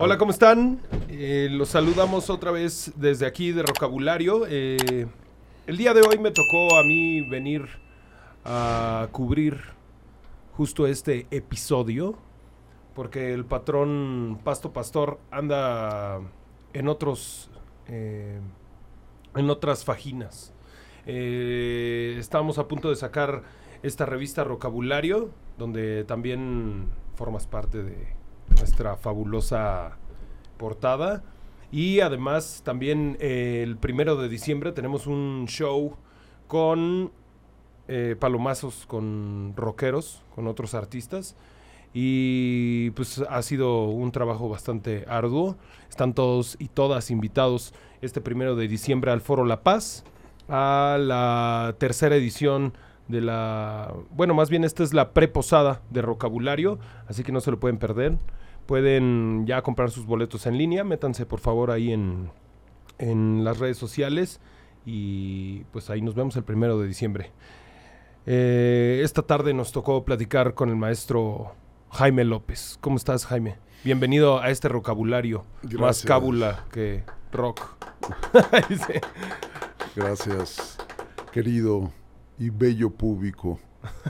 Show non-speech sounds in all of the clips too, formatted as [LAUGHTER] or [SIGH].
Hola, ¿cómo están? Eh, los saludamos otra vez desde aquí de Rocabulario. Eh, el día de hoy me tocó a mí venir a cubrir justo este episodio, porque el patrón Pasto Pastor anda en otros, eh, en otras fajinas. Estamos a punto de sacar esta revista Rocabulario, donde también formas parte de nuestra fabulosa portada. Y además también eh, el primero de diciembre tenemos un show con eh, palomazos, con rockeros, con otros artistas. Y pues ha sido un trabajo bastante arduo. Están todos y todas invitados este primero de diciembre al Foro La Paz, a la tercera edición de la... Bueno, más bien esta es la preposada de Rocabulario, así que no se lo pueden perder. Pueden ya comprar sus boletos en línea, métanse por favor ahí en, en las redes sociales y pues ahí nos vemos el primero de diciembre. Eh, esta tarde nos tocó platicar con el maestro Jaime López. ¿Cómo estás, Jaime? Bienvenido a este vocabulario. Más cábula que rock. [LAUGHS] Gracias, querido y bello público.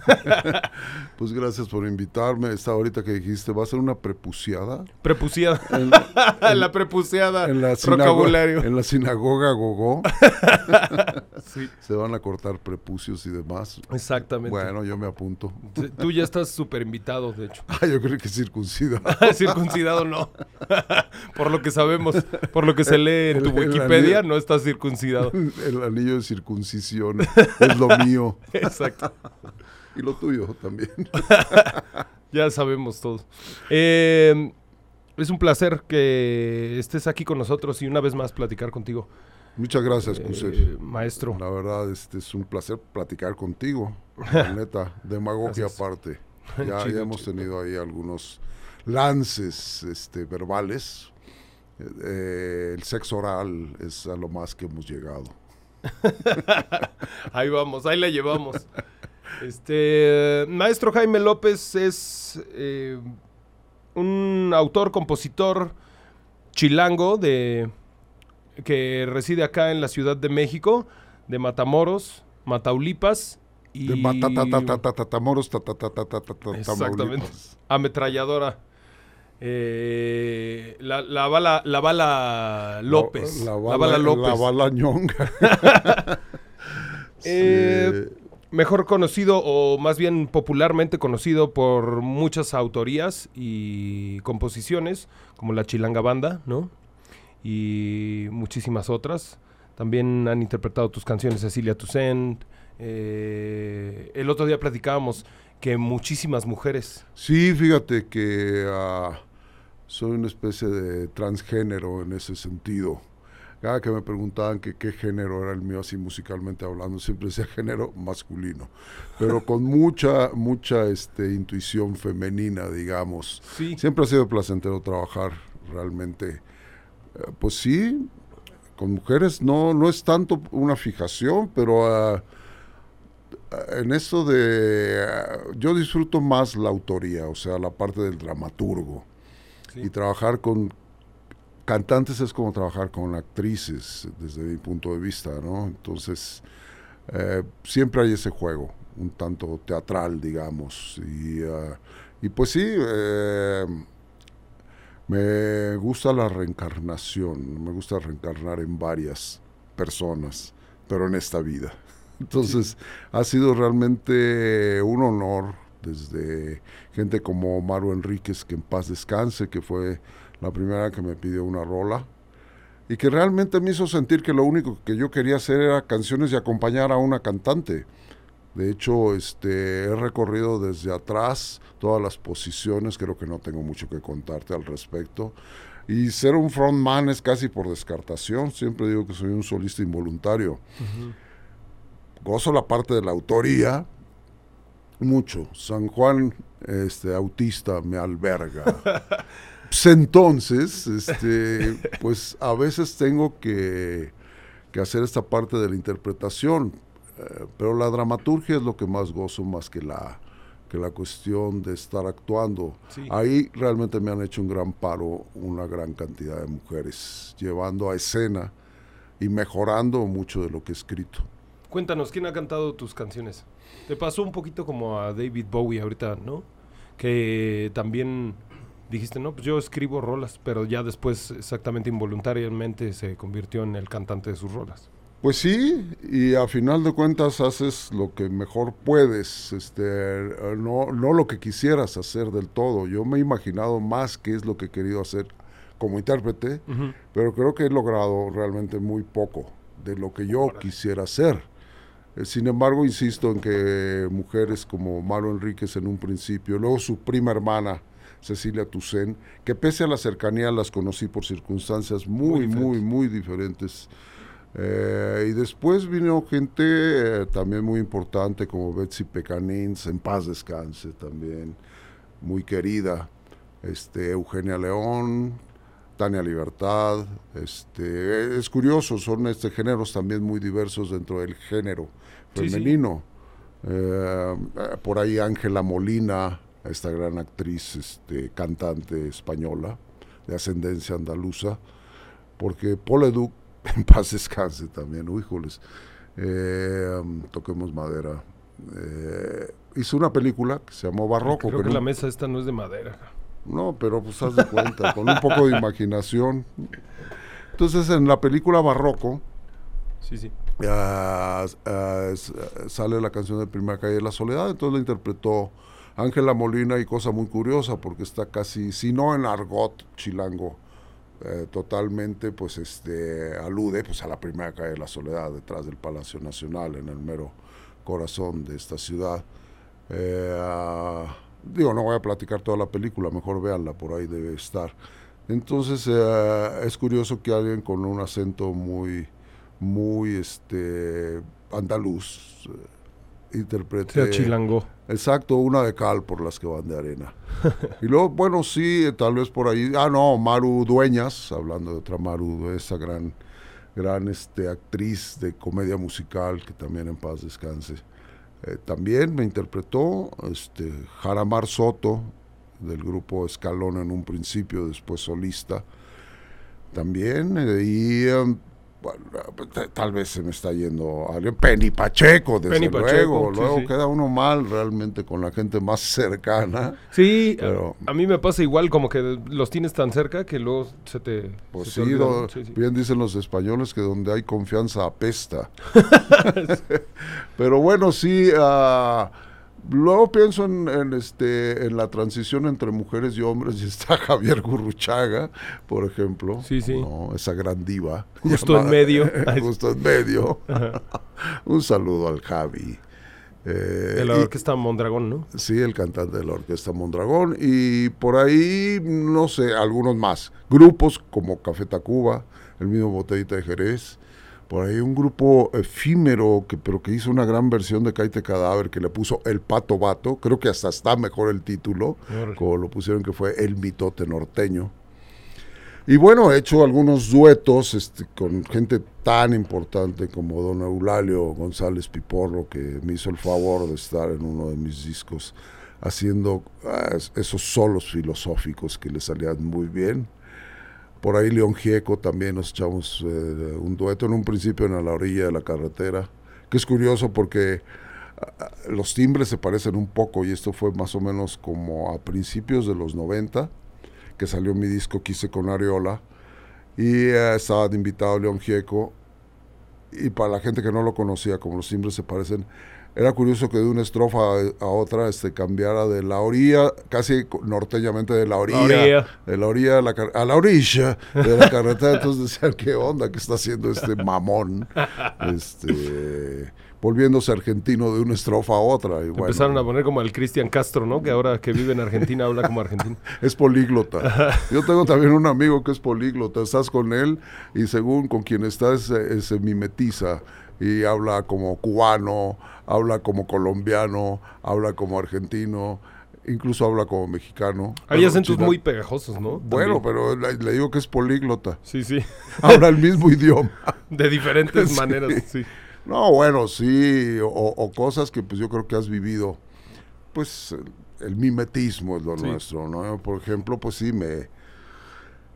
[LAUGHS] pues gracias por invitarme. Esta ahorita que dijiste, ¿va a ser una prepuciada? Prepuciada. En, [LAUGHS] la prepuciada. en la, vocabulario. en la sinagoga Gogó [LAUGHS] Sí, se van a cortar prepucios y demás. exactamente. Bueno, yo me apunto. Tú ya estás súper invitado, de hecho. Ah, yo creo que circuncida. circuncidado no. por lo que sabemos, por lo que se lee en tu el Wikipedia, anillo. no estás circuncidado. El anillo de circuncisión es lo mío. Exacto. Y lo tuyo también. [LAUGHS] Ya sabemos todos. Eh, es un placer que estés aquí con nosotros y una vez más platicar contigo, Muchas gracias, eh, maestro. La verdad, este es un placer platicar contigo. [LAUGHS] La neta, demagogia Gracias. aparte. [LAUGHS] Ya, Chido, ya hemos chido. tenido ahí algunos lances este, verbales. Eh, el sexo oral es a lo más que hemos llegado. Ahí vamos, ahí la llevamos. Este, maestro Jaime López es eh, un autor, compositor chilango de que reside acá en la Ciudad de México, de Matamoros, Mataulipas y De tatatatatatatamaulipas. Exactamente. ametralladora. Eh, la, la bala, la bala López. La, La, bala, bala López. La bala ñonga. [LAUGHS] [LAUGHS] Eh, Sí. Mejor conocido o más bien popularmente conocido por muchas autorías y composiciones, como la Chilanga Banda, ¿no? Y muchísimas otras. También han interpretado tus canciones Cecilia Toussaint. eh, el otro día platicábamos que muchísimas mujeres. Sí, fíjate que ah, soy una especie de transgénero en ese sentido. Cada que me preguntaban que qué género era el mío, así musicalmente hablando, siempre decía género masculino, pero [LAUGHS] con mucha, mucha este, intuición femenina, digamos. Sí. Siempre ha sido placentero trabajar realmente. Eh, pues sí, con mujeres no, no es tanto una fijación, pero ah, en eso de... ah, yo disfruto más la autoría, o sea, la parte del dramaturgo. Sí. Y trabajar con cantantes es como trabajar con actrices, desde mi punto de vista, ¿no? Entonces, eh, siempre hay ese juego, un tanto teatral, digamos. Y, ah, y pues sí, eh, me gusta la reencarnación, me gusta reencarnar en varias personas, pero en esta vida. [LAUGHS] Entonces, ha sido realmente un honor desde gente como Maru Enríquez, que en paz descanse, que fue la primera que me pidió una rola, y que realmente me hizo sentir que lo único que yo quería hacer era canciones y acompañar a una cantante. De hecho, este, he recorrido desde atrás todas las posiciones, creo que no tengo mucho que contarte al respecto. Y ser un frontman es casi por descartación, siempre digo que soy un solista involuntario. Gozo la parte de la autoría, mucho. San Juan este, Autista me alberga. [LAUGHS] Pues entonces, este, [LAUGHS] pues a veces tengo que, que hacer esta parte de la interpretación, eh, pero la dramaturgia es lo que más gozo más que la que la cuestión de estar actuando. Sí. Ahí realmente me han hecho un gran paro una gran cantidad de mujeres, llevando a escena y mejorando mucho de lo que he escrito. Cuéntanos, ¿quién ha cantado tus canciones? Te pasó un poquito como a David Bowie ahorita, ¿no? Que también dijiste, no, pues yo escribo rolas, pero ya después exactamente involuntariamente se convirtió en el cantante de sus rolas. Pues sí, y a final de cuentas haces lo que mejor puedes, este, no, no lo que quisieras hacer del todo. Yo me he imaginado más qué es lo que he querido hacer como intérprete, pero creo que he logrado realmente muy poco de lo que yo quisiera hacer. Eh, Sin embargo, insisto en que mujeres como Maro Enríquez en un principio, luego su prima hermana, Cecilia Tucen, que pese a la cercanía las conocí por circunstancias muy, muy, muy diferentes. Eh, y después vino gente eh, también muy importante como Betsy Pecanins, en paz descanse también, muy querida, este, Eugenia León, Tania Libertad, este, es curioso, son este, géneros también muy diversos dentro del género Sí, sí. femenino. Eh, por ahí Ángela Molina, esta gran actriz, este, cantante española, de ascendencia andaluza, porque Paul Leduc, [LAUGHS] en paz descanse también, híjoles, eh, um, toquemos madera, eh, hizo una película que se llamó Barroco. Creo que la mesa esta no es de madera. no, pero pues haz de cuenta, con un poco de imaginación. Entonces en la película Barroco Sí, sí. ah, ah, ah, sale la canción de Primera Calle de la Soledad, entonces la interpretó Ángela Molina y cosa muy curiosa porque está casi, si no en argot chilango, eh, totalmente pues este alude pues a la Primera Calle de la Soledad detrás del Palacio Nacional en el mero corazón de esta ciudad. Eh, digo, no voy a platicar toda la película, mejor véanla, por ahí debe estar. Entonces eh, es curioso que alguien con un acento muy, muy este andaluz interprete Sea chilango. exacto una de cal por las que van de arena [LAUGHS] y luego bueno sí tal vez por ahí ah no Maru Dueñas hablando de otra Maru esa gran gran este actriz de comedia musical que también en paz descanse Eh, también me interpretó este Jaramar Soto del grupo Escalón en un principio después solista también eh, y em, bueno, t- tal vez se me está yendo alguien Penny Pacheco desde Penny luego Pacheco, luego sí. queda uno mal realmente con la gente más cercana Sí, Pero- a, a mí me pasa igual, como que los tienes tan cerca que luego se te. pues se te sí, do- Sí, sí. bien dicen los españoles que donde hay confianza apesta [LAUGHS] [LAUGHS] pero bueno sí ah, luego pienso en, en, este en la transición entre mujeres y hombres y está [LAUGHS] Javier Gurruchaga por ejemplo Sí, sí. ¿no? esa gran diva [LAUGHS] [LAUGHS] Justo en medio. justo en medio un saludo al Javi Eh, De la y- orquesta Mondragón, ¿no? Sí, el cantante de la Orquesta Mondragón. Y por ahí, no sé, algunos más. Grupos como Café Tacuba, el mismo Botellita de Jerez. Por ahí un grupo efímero, que, pero que hizo una gran versión de Caite Cadáver, que le puso El Pato Vato. Creo que hasta está mejor el título, como lo pusieron que fue El Mitote Norteño. Y bueno, he hecho algunos duetos este, con gente tan importante como don Eulalio González Piporro, que me hizo el favor de estar en uno de mis discos haciendo ah, es- esos solos filosóficos que le salían muy bien. Por ahí León Gieco también nos echamos eh, un dueto en un principio en la orilla de la carretera, que es curioso porque ah, los timbres se parecen un poco y esto fue más o menos como a principios de los 90 que salió mi disco Quise con Ariola y eh, estaba de invitado León Gieco y para la gente que no lo conocía como los timbres se parecen era curioso que de una estrofa a, otra este cambiara de la orilla casi norteñamente de la orilla, orilla. de la orilla de la car- a la orilla de la carretera entonces decían qué onda que está haciendo este mamón este volviéndose argentino de una estrofa a otra y bueno, Empezaron a poner como el Cristian Castro, ¿no? Que ahora que vive en Argentina habla como argentino. [LAUGHS] Es políglota. Yo tengo también un amigo que es políglota. Estás con él y según con quien estás eh, se mimetiza y habla como cubano, habla como colombiano, habla como argentino, incluso habla como mexicano. Hay acentos china- muy pegajosos, ¿no? Bueno, pero le, le digo que es políglota. Sí, sí. [LAUGHS] Habla el mismo [LAUGHS] idioma. De diferentes [LAUGHS] Sí. maneras, sí. No, bueno, sí, o, o cosas que pues yo creo que has vivido. pues el, el mimetismo es lo Sí. nuestro, ¿no? Por ejemplo, pues sí, me...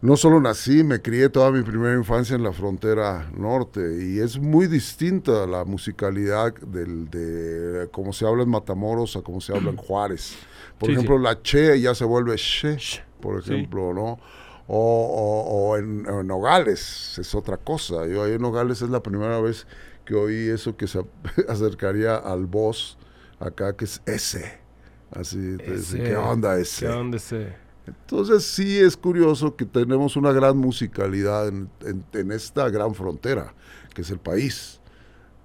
No solo nací, me crié toda mi primera infancia en la frontera norte y es muy distinta la musicalidad del, de cómo se habla en Matamoros a cómo se habla en Juárez. Por Sí, ejemplo, la che ya se vuelve she, Sh, por sí. ejemplo, ¿no? O, o- o en, en Nogales es otra cosa. Yo ahí en Nogales es la primera vez que oí eso que se [LAUGHS] acercaría al voz acá, que es ese. Así, te dice, Ese. ¿qué onda ese? ¿Qué onda ese? Entonces sí es curioso que tenemos una gran musicalidad en, en- en esta gran frontera, que es el país.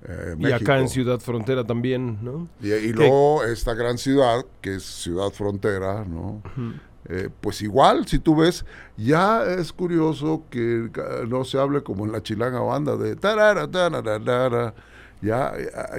eh, Y acá en. Ciudad Frontera también, ¿no? Y, y luego esta gran ciudad, que es Ciudad Frontera, ¿no? Eh, pues igual, si tú ves, ya es curioso que ca- no se hable como en la chilanga banda de tarara, tararara. ya, ya,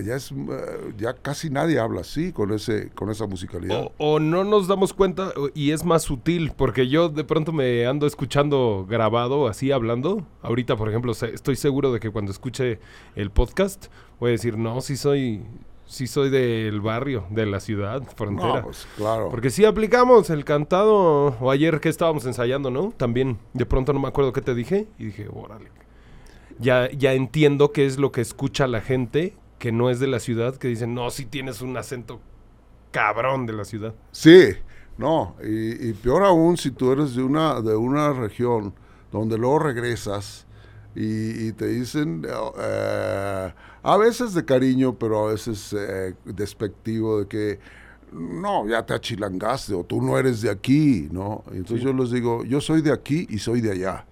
ya es, eh, ya casi nadie habla así con ese, con esa musicalidad. O, o no nos damos cuenta y es más sutil, porque yo de pronto me ando escuchando grabado, así hablando. Ahorita, por ejemplo, estoy seguro de que cuando escuche el podcast voy a decir, no, sí soy, sí soy del barrio, de la ciudad frontera. No, pues claro. Porque sí aplicamos el cantado, o ayer que estábamos ensayando, ¿no? También, de pronto no me acuerdo qué te dije, y dije, órale. Ya, ya entiendo qué es lo que escucha la gente que no es de la ciudad, que dicen, no, sí tienes un acento cabrón de la ciudad. Sí, no, y, y peor aún si tú eres de una, de una región donde luego regresas y, y te dicen, eh, a veces de cariño, pero a veces eh, despectivo de que, no, ya te achilangaste o tú no eres de aquí, ¿no? Entonces Sí. yo les digo, yo soy de aquí y soy de allá.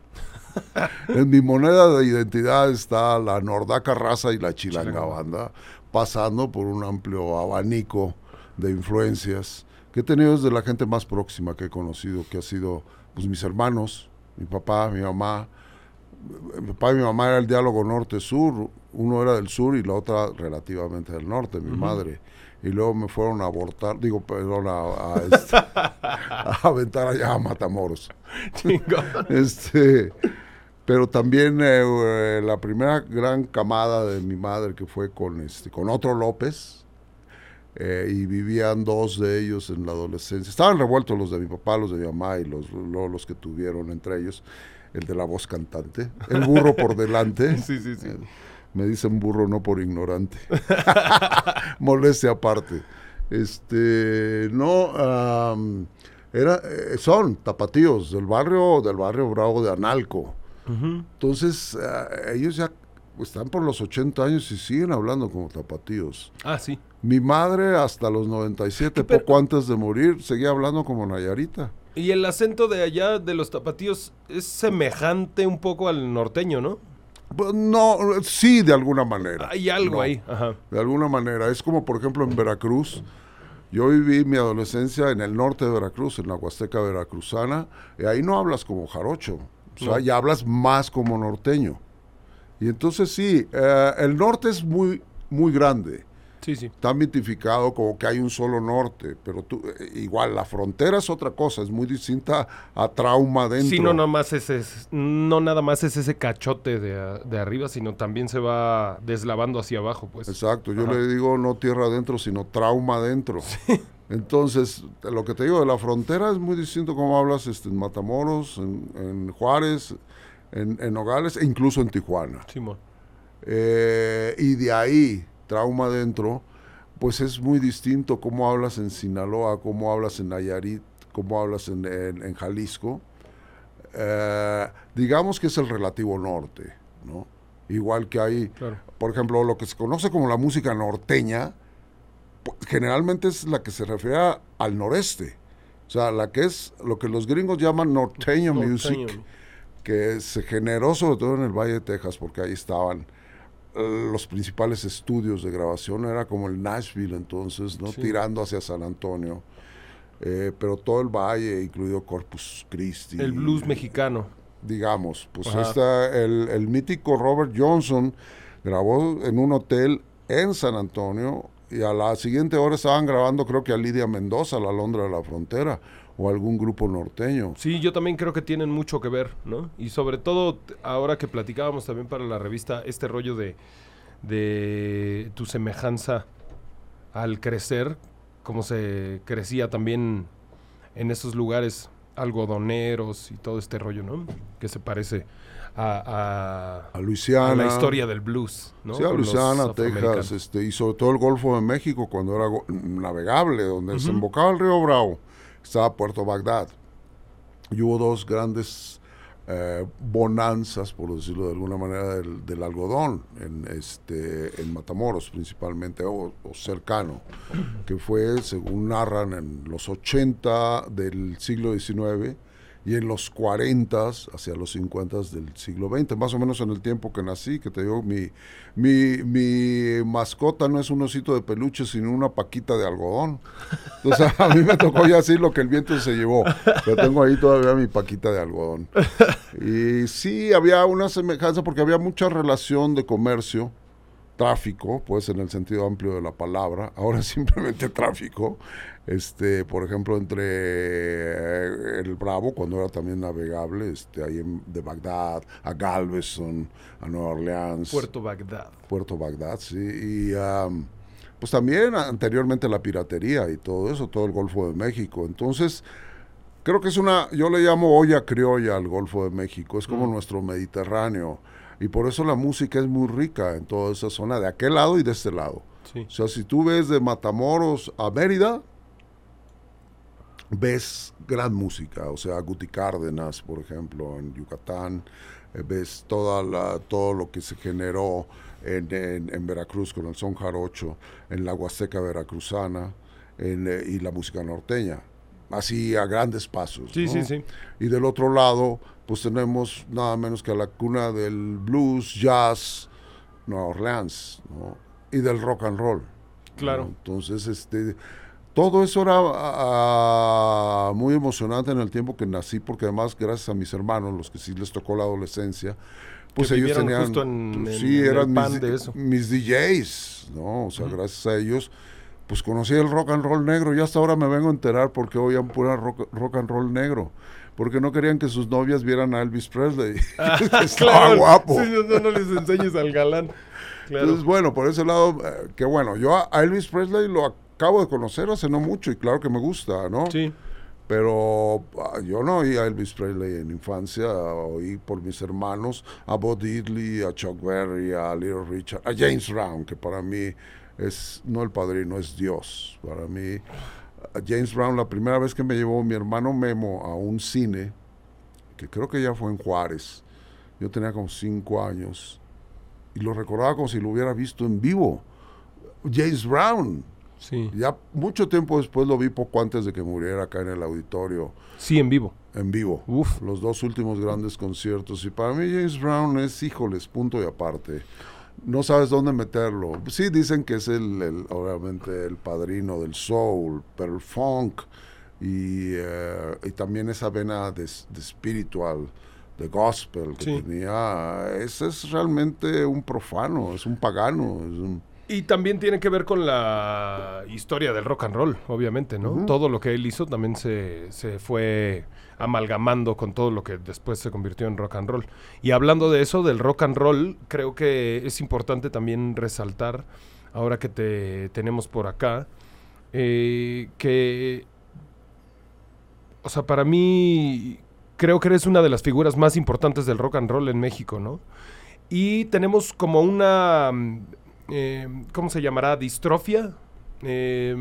[LAUGHS] en mi moneda de identidad está la nordaca raza y la chilanga banda, pasando por un amplio abanico de influencias que he tenido desde la gente más próxima que he conocido, que ha sido pues mis hermanos, mi papá, mi mamá. Mi papá y mi mamá era el diálogo norte-sur, uno era del sur y la otra relativamente del norte, mi madre. Y luego me fueron a abortar, digo, perdón, a, a, este, [LAUGHS] a aventar allá a Matamoros. Chingón. [LAUGHS] Este, pero también eh, eh, la primera gran camada de mi madre que fue con este, con otro López, eh, y vivían dos de ellos en la adolescencia. Estaban revueltos los de mi papá, los de mi mamá y los, luego los que tuvieron entre ellos, el de la voz cantante, el burro por delante. [LAUGHS] Sí, sí, sí. Eh, Me dicen burro no por ignorante. [LAUGHS] Molestia aparte. Este, no, am, era, eh, son tapatíos del barrio, del barrio Bravo de Analco. Entonces, ah, ellos ya están por los 80 años y siguen hablando como tapatíos. Ah, sí. Mi madre hasta los 97, Pero- poco antes de morir, seguía hablando como Nayarita. Y el acento de allá, de los tapatíos, es semejante un poco al norteño, ¿no? Pues, no, sí, de alguna manera. Hay algo No. ahí. Ajá. de alguna manera. Es como, por ejemplo, en Veracruz. Yo viví mi adolescencia en el norte de Veracruz, en la Huasteca Veracruzana, y ahí no hablas como jarocho, o sea, No. ya hablas más como norteño. Y entonces sí, eh, el norte es muy, muy grande, Sí, sí. está mitificado como que hay un solo norte, pero tú, eh, igual la frontera es otra cosa, es muy distinta a trauma dentro. Sí, no, nada más es, es- no nada más es ese cachote de, de arriba, sino también se va deslavando hacia abajo, pues. Exacto, yo Ajá. le digo no tierra adentro, sino trauma adentro. Entonces, lo que te digo de la frontera es muy distinto como hablas este, en Matamoros, en, en Juárez, en, en Nogales e incluso en Tijuana. Simón. Eh, y de ahí, trauma adentro, pues es muy distinto cómo hablas en Sinaloa, cómo hablas en Nayarit, cómo hablas en, en- Jalisco. Eh, digamos que es el relativo norte, ¿no? Igual que hay Claro. por ejemplo, lo que se conoce como la música norteña, generalmente es la que se refiere a- al noreste. O sea, la que es lo que los gringos llaman norteño, music, que se generó sobre todo en el Valle de Texas, porque ahí estaban eh, los principales estudios de grabación, era como el Nashville entonces, ¿no? Sí. Tirando hacia San Antonio. Eh, pero todo el valle, incluido Corpus Christi. El blues mexicano. digamos. Pues está el, el mítico Robert Johnson grabó en un hotel en San Antonio y a la siguiente hora estaban grabando creo que a Lidia Mendoza, la Londra de la Frontera, o algún grupo norteño. Sí, yo también creo que tienen mucho que ver, ¿no? Y sobre todo, ahora que platicábamos también para la revista, este rollo de, de tu semejanza al crecer cómo se crecía también en esos lugares algodoneros y todo este rollo, ¿no? Que se parece a, a, Luisiana. la historia del blues, ¿no? Sí, a Luisiana, Texas, este, y sobre todo el Golfo de México cuando era navegable, donde desembocaba el río Bravo, estaba Puerto Bagdad. Y hubo dos grandes eh, bonanzas, por decirlo de alguna manera, del, algodón en, este, en Matamoros principalmente, o, cercano, que fue, según narran, en los 80 del siglo XIX y en los 40, hacia los 50 del siglo XX, más o menos en el tiempo que nací, que te digo, mi, mi, mi mascota no es un osito de peluche, sino una paquita de algodón. Entonces [LAUGHS] a mí me tocó ya así lo que el viento se llevó. Pero tengo ahí todavía mi paquita de algodón. Y sí, había una semejanza porque había mucha relación de comercio tráfico, pues en el sentido amplio de la palabra, ahora [LAUGHS] simplemente tráfico, este, por ejemplo, entre eh, el Bravo, cuando era también navegable, este, ahí de Bagdad, a Galveston, a Nueva Orleans. Puerto Bagdad. Puerto Bagdad, sí, y pues también anteriormente la piratería y todo eso, todo el Golfo de México, entonces... Creo que es una, yo le llamo olla criolla al Golfo de México, es como nuestro Mediterráneo. Y por eso la música es muy rica en toda esa zona, de aquel lado y de este lado. O sea, si tú ves de Matamoros a Mérida, ves gran música. O sea, Guti Cárdenas, por ejemplo, en Yucatán, eh, ves toda la, todo lo que se generó en, en, Veracruz con el son jarocho, en la Huasteca veracruzana en, eh, y la música norteña. Así a grandes pasos. Sí, sí, sí. Y del otro lado, pues tenemos nada menos que la cuna del blues, jazz, Nueva Orleans, ¿no? Y del rock and roll. Claro. Entonces, este, todo eso era ah, muy emocionante en el tiempo que nací, porque además, gracias a mis hermanos, los que sí les tocó la adolescencia, pues ellos tenían, sí, eran mis, mis, DJs, ¿no? O sea, gracias a ellos, pues conocí el rock and roll negro y hasta ahora me vengo a enterar porque oían pura rock, rock and roll negro porque no querían que sus novias vieran a Elvis Presley. [LAUGHS] [LAUGHS] Ah, Estaba guapo. Sí, no, les enseñes al galán. Entonces, bueno, por ese lado, eh, que bueno, yo a Elvis Presley lo acabo de conocer hace no mucho y claro que me gusta, ¿no? Sí. Pero ah, yo no oí a Elvis Presley en infancia, oí por mis hermanos a Bob Diddley, a Chuck Berry, a Little Richard, a James Brown, que para mí es no el padrino, es Dios. Para mí James Brown, la primera vez que me llevó mi hermano Memo a un cine, que creo que ya fue en Juárez, yo tenía como cinco años, y lo recordaba como si lo hubiera visto en vivo. James Brown. Sí. Ya mucho tiempo después lo vi poco antes de que muriera acá en el auditorio. Sí, en vivo. En vivo. Uf. Los dos últimos grandes conciertos. Y para mí James Brown es, híjoles, punto y aparte no sabes dónde meterlo. Sí dicen que es el, obviamente el padrino del soul, pero el funk y, eh, y también esa vena de, espiritual, de gospel que tenía, ese es realmente un profano, es un pagano, Y también tiene que ver con la historia del rock and roll, obviamente, ¿no? Todo lo que él hizo también se, se fue amalgamando con todo lo que después se convirtió en rock and roll. Y hablando de eso, del rock and roll, creo que es importante también resaltar, ahora que te tenemos por acá, eh, que, o sea, para mí, creo que eres una de las figuras más importantes del rock and roll en México, ¿no? Y tenemos como una, eh, ¿cómo se llamará? Distrofia, eh,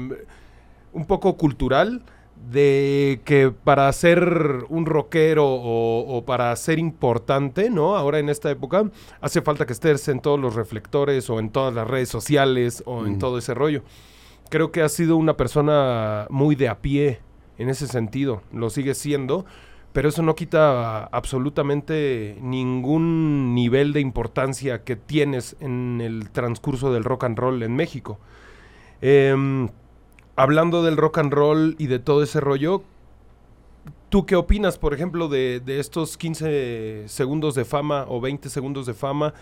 un poco cultural de que para ser un rockero o, para ser importante, ¿no? Ahora en esta época hace falta que estés en todos los reflectores o en todas las redes sociales o en mm. todo ese rollo. Creo que ha sido una persona muy de a pie en ese sentido, lo sigue siendo, pero eso no quita absolutamente ningún nivel de importancia que tienes en el transcurso del rock and roll en México. Eh, hablando del rock and roll y de todo ese rollo, ¿tú qué opinas, por ejemplo, de, estos 15 segundos de fama o 20 segundos de fama?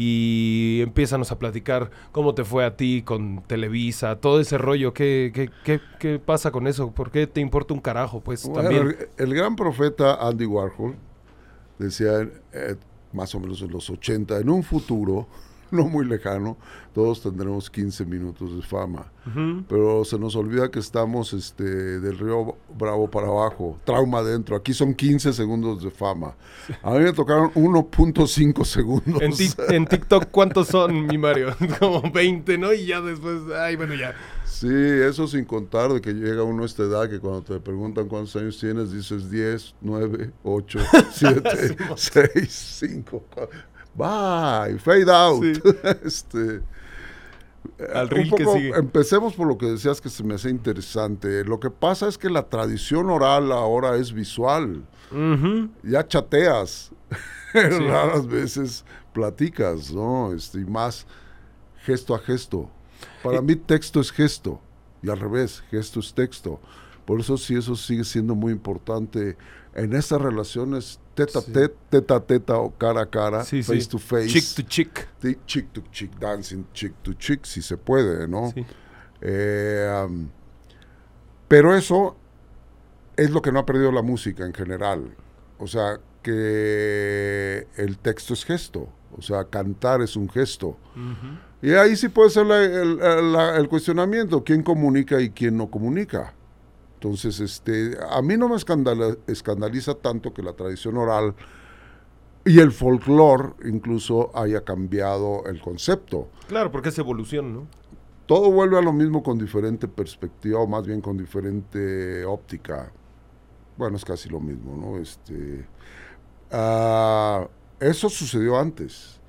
Y empiezanos a platicar cómo te fue a ti con Televisa, todo ese rollo. ¿Qué, qué, qué, pasa con eso? ¿Por qué te importa un carajo? Pues también. El, gran profeta Andy Warhol decía, eh, más o menos en los 80, en un futuro [LAUGHS] no muy lejano, todos tendremos 15 minutos de fama. Pero se nos olvida que estamos este, del río Bravo para abajo, trauma adentro. Aquí son 15 segundos de fama. A mí me tocaron 1.5 segundos. En, TikTok, ¿cuántos son, mi Mario? [LAUGHS] Como 20, ¿no? Y ya después, ay, bueno, ya. Sí, eso sin contar de que llega uno a esta edad que cuando te preguntan cuántos años tienes, dices 10, 9, 8, 7, 6, 5, 4. Bye, fade out. [LAUGHS] este, Al un poco, que sigue. Empecemos por lo que decías que se me hace interesante. Lo que pasa es que la tradición oral ahora es visual. Ya chateas. [LAUGHS] Raras veces platicas, ¿no? Este, y más gesto a gesto. Para mí texto es gesto. Y al revés, gesto es texto. Por eso sí, eso sigue siendo muy importante en estas relaciones teta teta, teta teta o cara a cara, face to face. Chick to chick. Chick to chick, dancing chick to chick, si se puede, ¿no? Eh, pero eso es lo que no ha perdido la música en general. O sea, que el texto es gesto. O sea, cantar es un gesto. Y ahí sí puede ser el, el, cuestionamiento, quién comunica y quién no comunica. Entonces, este, a mí no me escandaliza tanto que la tradición oral y el folclore incluso haya cambiado el concepto. Claro, porque es evolución, ¿no? Todo vuelve a lo mismo con diferente perspectiva, o más bien con diferente óptica. Bueno, es casi lo mismo, ¿no? Este, uh, eso sucedió antes.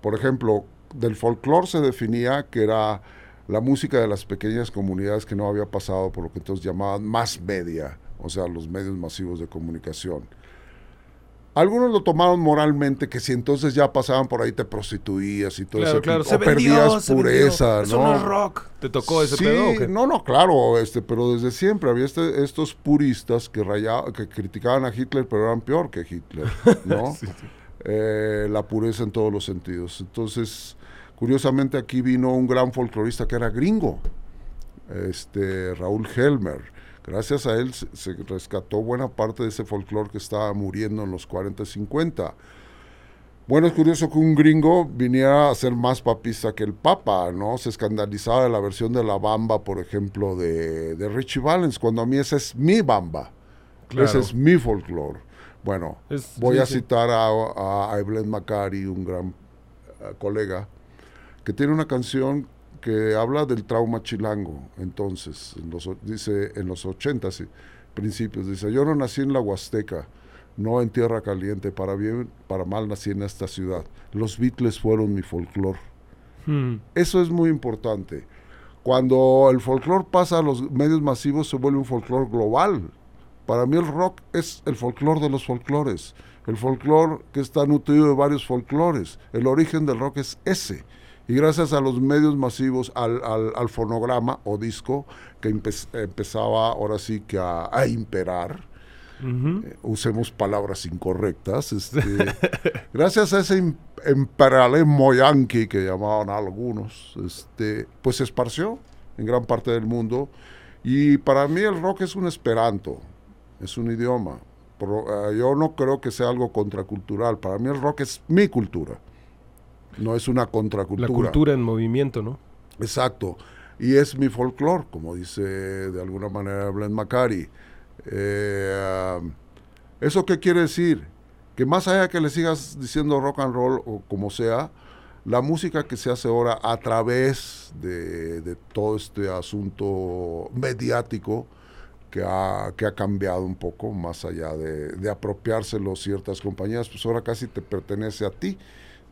Por ejemplo, del folclore se definía que era la música de las pequeñas comunidades que no había pasado por lo que entonces llamaban más media, o sea, los medios masivos de comunicación. Algunos lo tomaron moralmente, que si entonces ya pasaban por ahí te prostituías y todo eso, claro. o perdías pureza, Eso no es rock. ¿Te tocó ese pedo? No, no, claro, este, pero desde siempre había este, estos puristas que que criticaban a Hitler, pero eran peor que Hitler, ¿no? [LAUGHS] Eh, la pureza en todos los sentidos. Entonces, Curiosamente aquí vino un gran folclorista que era gringo, este Raúl Helmer. Gracias a él se, rescató buena parte de ese folclore que estaba muriendo en los 40 y 50. Bueno, es curioso que un gringo viniera a ser más papista que el Papa, ¿no? Se escandalizaba de la versión de la bamba, por ejemplo, de, Richie Valens, cuando a mí esa es mi bamba. Ese es mi folclore. Bueno, voy a citar a, a, Evelyn Macari, un gran eh, colega, que tiene una canción que habla del trauma chilango. Entonces, dice en los 80 principios, dice, yo no nací en la Huasteca, no en Tierra Caliente, para bien, para mal nací en esta ciudad. Los Beatles fueron mi folclore. Hmm. Eso es muy importante. Cuando el folclore pasa a los medios masivos se vuelve un folclore global. Para mí el rock es el folclore de los folclores. El folclore que está nutrido de varios folclores. El origen del rock es ese. Y gracias a los medios masivos, al, al, fonograma o disco, que empezaba ahora sí que a, imperar, eh, usemos palabras incorrectas, este, [LAUGHS] gracias a ese imperialismo yanqui que llamaban algunos, este, pues se esparció en gran parte del mundo. Y para mí el rock es un esperanto, es un idioma. Eh, yo no creo que sea algo contracultural, para mí el rock es mi cultura. No es una contracultura. La cultura en movimiento, ¿no? Exacto. Y es mi folclore, como dice de alguna manera Blen Macari. Eh, ¿Eso qué quiere decir? Que más allá que le sigas diciendo rock and roll o como sea, la música que se hace ahora a través de, todo este asunto mediático que ha, que ha, cambiado un poco, más allá de, de apropiárselo ciertas compañías, pues ahora casi te pertenece a ti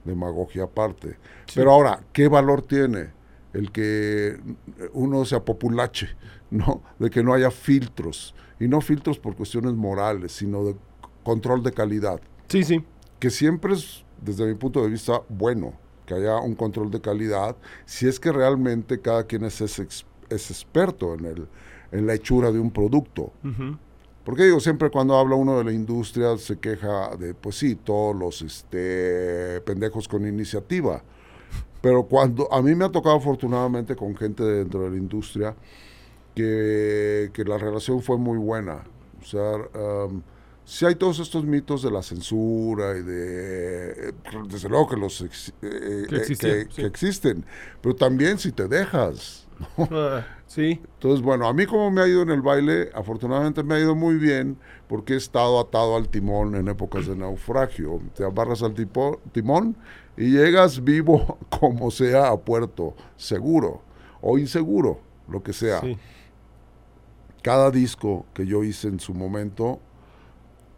demagogia aparte. Pero ahora, ¿qué valor tiene el que uno se apopulache, [LAUGHS] ¿no? De que no haya filtros, y no filtros por cuestiones morales, sino de control de calidad. Sí, sí. Que siempre es, desde mi punto de vista, bueno que haya un control de calidad, si es que realmente cada quien es, es, experto en, el, en la hechura de un producto. Porque digo, siempre cuando habla uno de la industria se queja de, pues sí, todos los este, pendejos con iniciativa. Pero cuando a mí me ha tocado afortunadamente con gente dentro de la industria que, la relación fue muy buena. O sea, si hay todos estos mitos de la censura y de, desde luego que los eh, que, existen, pero también si te dejas. Sí. Entonces, bueno, a mí como me ha ido en el baile, afortunadamente me ha ido muy bien porque he estado atado al timón en épocas de naufragio. Te abarras al timón y llegas vivo [LAUGHS] como sea a puerto, seguro o inseguro, lo que sea. Cada disco que yo hice en su momento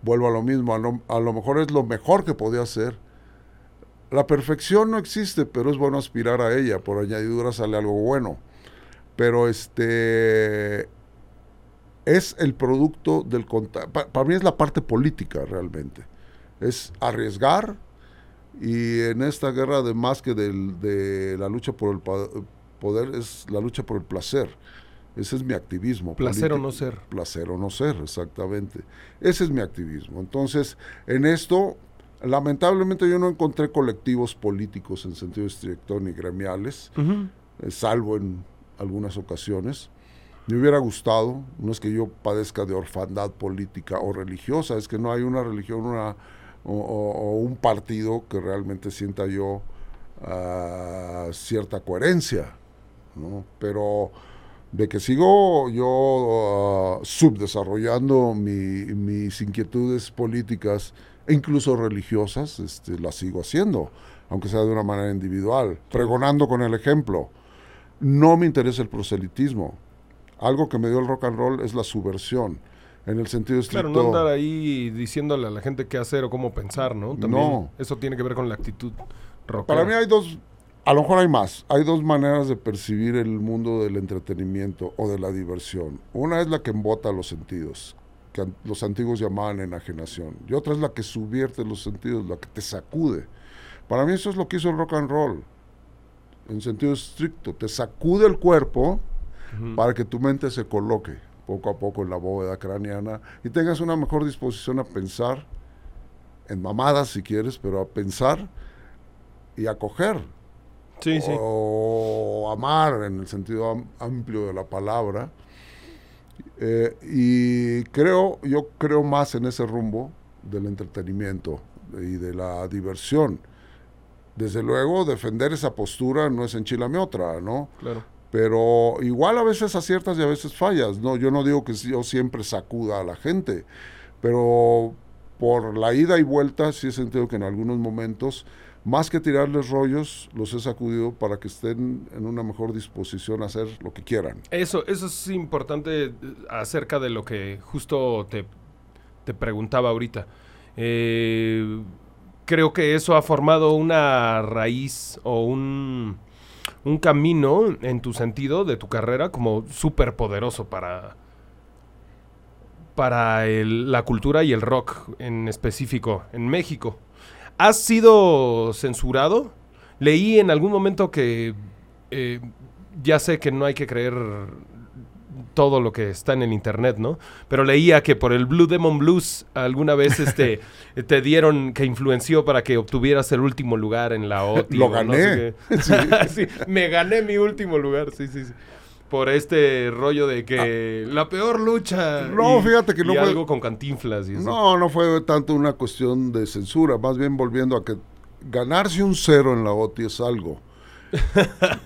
vuelvo a lo mismo, a lo, mejor es lo mejor que podía hacer. La perfección no existe, pero es bueno aspirar a ella, por añadidura sale algo bueno. Pero este es el producto del para mí es la parte política realmente. Es arriesgar y en esta guerra de más que de la lucha por el poder es la lucha por el placer. Ese es mi activismo. Placer o no ser. Placer o no ser, exactamente. Ese es mi activismo. Entonces, en esto, lamentablemente yo no encontré colectivos políticos en sentido estricto ni gremiales, eh, salvo en algunas ocasiones. Me hubiera gustado, no es que yo padezca de orfandad política o religiosa, es que no hay una religión una, o, un partido que realmente sienta yo ah, cierta coherencia, ¿no? Pero de que sigo yo uh, subdesarrollando mis inquietudes políticas e incluso religiosas, este, las sigo haciendo, aunque sea de una manera individual, pregonando con el ejemplo. No me interesa el proselitismo. Algo que me dio el rock and roll es la subversión, en el sentido estricto. Claro, no andar ahí diciéndole a la gente qué hacer o cómo pensar, ¿no? También no. Eso tiene que ver con la actitud rockera. Para mí hay dos a lo mejor hay más. Hay dos maneras de percibir el mundo del entretenimiento o de la diversión. Una es la que embota los sentidos, que los antiguos llamaban enajenación. Y otra es la que subvierte los sentidos, la que te sacude. Para mí eso es lo que hizo el rock and roll, en sentido estricto. Te sacude el cuerpo para que tu mente se coloque poco a poco en la bóveda craneana y tengas una mejor disposición a pensar, en mamadas si quieres, pero a pensar y a coger o amar en el sentido amplio de la palabra. Eh, y creo, yo creo más en ese rumbo del entretenimiento y de la diversión. Desde luego, defender esa postura no es enchilame otra, ¿no? Claro. Pero igual a veces aciertas y a veces fallas, ¿no? Yo no digo que yo siempre sacuda a la gente, pero por la ida y vuelta sí he sentido que en algunos momentos más que tirarles rollos, los he sacudido para que estén en una mejor disposición a hacer lo que quieran. Eso, eso es importante eh, acerca de lo que justo te, preguntaba ahorita. Eh, creo que eso ha formado una raíz o un, un camino en tu sentido de tu carrera como súper poderoso para, para la cultura y el rock en específico en México. ¿Has sido censurado? Leí en algún momento que eh, ya sé que no hay que creer todo lo que está en el internet, ¿no? Pero leía que por el Blue Demon Blues alguna vez este [LAUGHS] te dieron que influenció para que obtuvieras el último lugar en la OTI. [LAUGHS] Lo gané. [LAUGHS] sí, me gané mi último lugar, sí, sí, sí por este rollo de que ah. la peor lucha. No, fíjate que no fue. algo con cantinflas y eso. No, no fue tanto una cuestión de censura, más bien volviendo a que ganarse un cero en la OTI es algo.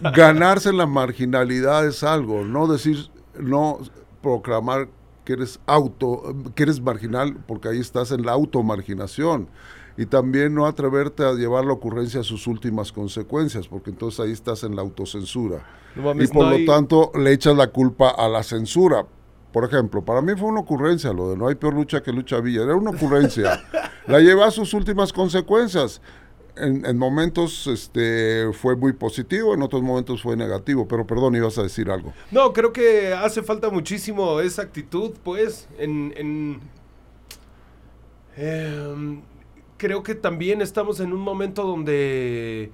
ganarse la marginalidad es algo. No decir, no proclamar que eres auto, que eres marginal, porque ahí estás en la automarginación y también no atreverte a llevar la ocurrencia a sus últimas consecuencias, porque entonces ahí estás en la autocensura. y por lo tanto le echas la culpa a la censura. Por ejemplo, para mí fue una ocurrencia lo de no hay peor lucha que lucha villa, era una ocurrencia. [LAUGHS] la lleva a sus últimas consecuencias. En, momentos este, fue muy positivo, en otros momentos fue negativo, pero perdón, ibas a decir algo. No, creo que hace falta muchísimo esa actitud, pues, en... en em, creo que también estamos en un momento donde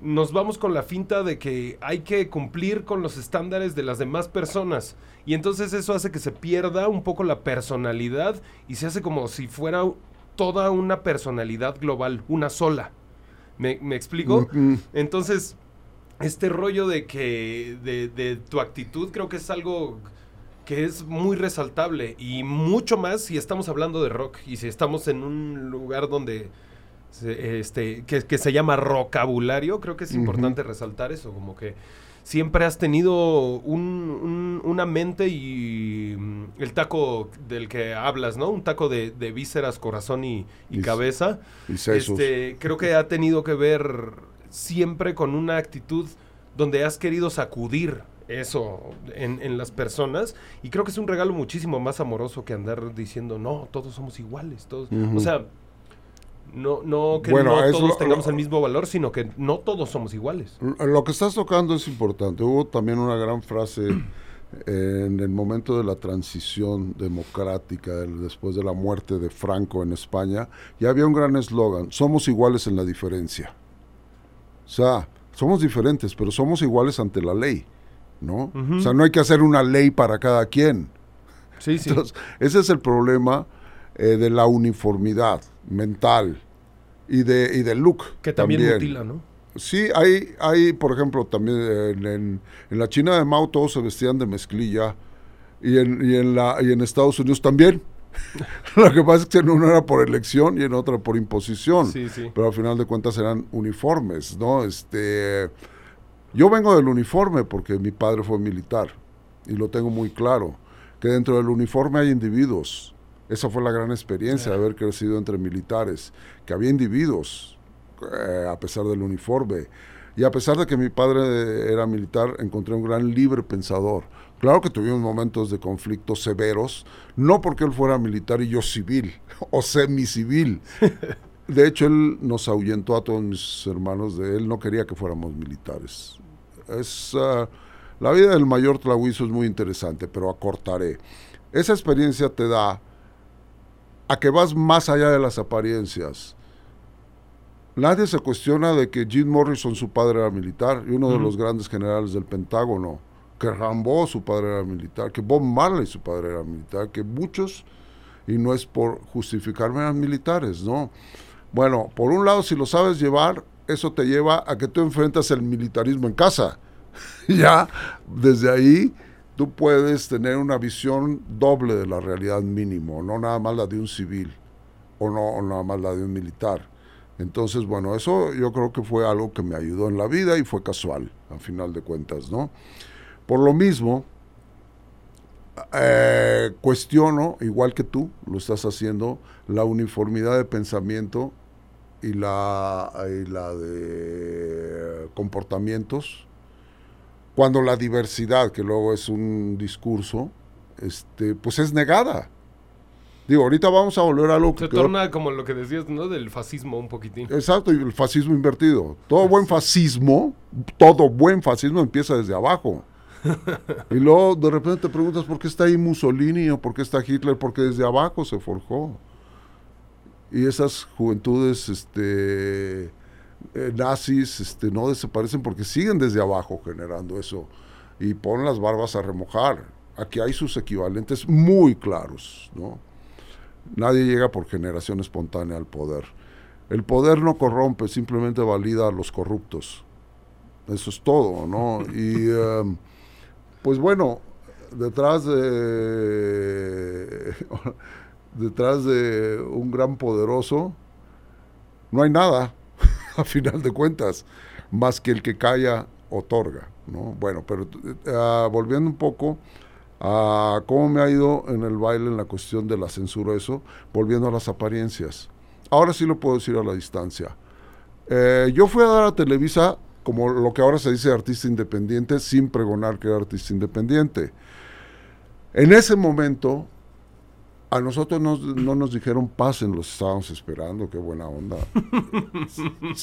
nos vamos con la finta de que hay que cumplir con los estándares de las demás personas. Y entonces eso hace que se pierda un poco la personalidad y se hace como si fuera toda una personalidad global, una sola. ¿Me, explico? Entonces, este rollo de que de, de tu actitud creo que es algo que es muy resaltable y mucho más si estamos hablando de rock y si estamos en un lugar donde este que, se llama rockabulario, creo que es importante resaltar eso, como que siempre has tenido una mente y mm, el taco del que hablas, ¿no? Un taco de, vísceras, corazón y, cabeza. este, creo que ha tenido que ver siempre con una actitud donde has querido sacudir eso en, las personas y creo que es un regalo muchísimo más amoroso que andar diciendo no todos somos iguales todos o sea no no que no todos tengamos el mismo valor sino que no todos somos iguales lo que estás tocando es importante hubo también una gran frase [CLEARS THROAT] en el momento de la transición democrática después de la muerte de Franco en España y había un gran eslogan somos iguales en la diferencia o sea somos diferentes pero somos iguales ante la ley ¿no? O sea, no hay que hacer una ley para cada quien. Sí, sí. ese es el problema eh, de la uniformidad mental y de y del look. Que también, mutila, ¿no? Sí, hay, hay, por ejemplo, también en, la China de Mao todos se vestían de mezclilla y en, y en, la, y en Estados Unidos también. [LAUGHS] Lo que pasa es que en una era por elección y en otra por imposición. Sí, sí. Pero al final de cuentas eran uniformes, ¿no? Este yo vengo del uniforme porque mi padre fue militar y lo tengo muy claro, que dentro del uniforme hay individuos. Esa fue la gran experiencia de haber crecido entre militares, que había individuos eh, a pesar del uniforme. Y a pesar de que mi padre era militar, encontré un gran libre pensador. Claro que tuvimos momentos de conflictos severos, no porque él fuera militar y yo civil [LAUGHS] o semicivil. [LAUGHS] De hecho, él nos ahuyentó a todos mis hermanos de él, no quería que fuéramos militares. Es, ah, la vida del mayor Tlahuizo es muy interesante, pero acortaré. Esa experiencia te da a que vas más allá de las apariencias. Nadie se cuestiona de que Jim Morrison, su padre era militar, y uno de los grandes generales del Pentágono, que Rambo, su padre era militar, que Bob Marley, su padre era militar, que muchos, y no es por justificarme, eran militares, ¿no? Bueno, por un lado, si lo sabes llevar, eso te lleva a que tú enfrentas el militarismo en casa. [LAUGHS] ya, desde ahí tú puedes tener una visión doble de la realidad mínimo, no nada más la de un civil o no nada más la de un militar. Entonces, bueno, eso yo creo que fue algo que me ayudó en la vida y fue casual, al final de cuentas, ¿no? Por lo mismo, eh, cuestiono, igual que tú lo estás haciendo, la uniformidad de pensamiento y la, la de comportamientos, cuando la diversidad, que luego es un discurso, este, pues es negada. Digo, ahorita vamos a volver a lo que... Se torna como lo que decías, ¿no? Del fascismo un poquitín. Exacto, y el fascismo invertido. Todo buen fascismo, todo buen fascismo empieza desde abajo. [LAUGHS] y luego de repente te preguntas por qué está ahí Mussolini o por qué está Hitler, porque desde abajo se forjó y esas juventudes este, eh, nazis este, no desaparecen porque siguen desde abajo generando eso y ponen las barbas a remojar. Aquí hay sus equivalentes muy claros, ¿no? Nadie llega por generación espontánea al poder. El poder no corrompe, simplemente valida a los corruptos. Eso es todo, ¿no? [LAUGHS] Y em, pues bueno, detrás de [LAUGHS] detrás de un gran poderoso, no hay nada, [LAUGHS] a final de cuentas, más que el que calla otorga. ¿no? Bueno, pero ah, volviendo un poco a cómo me ha ido en el baile en la cuestión de la censura, eso, volviendo a las apariencias. Ahora sí lo puedo decir a la distancia. Eh, yo fui a dar a Televisa como lo que ahora se dice artista independiente, sin pregonar que era artista independiente. En ese momento a nosotros no nos dijeron pasen, los estábamos esperando, qué buena onda.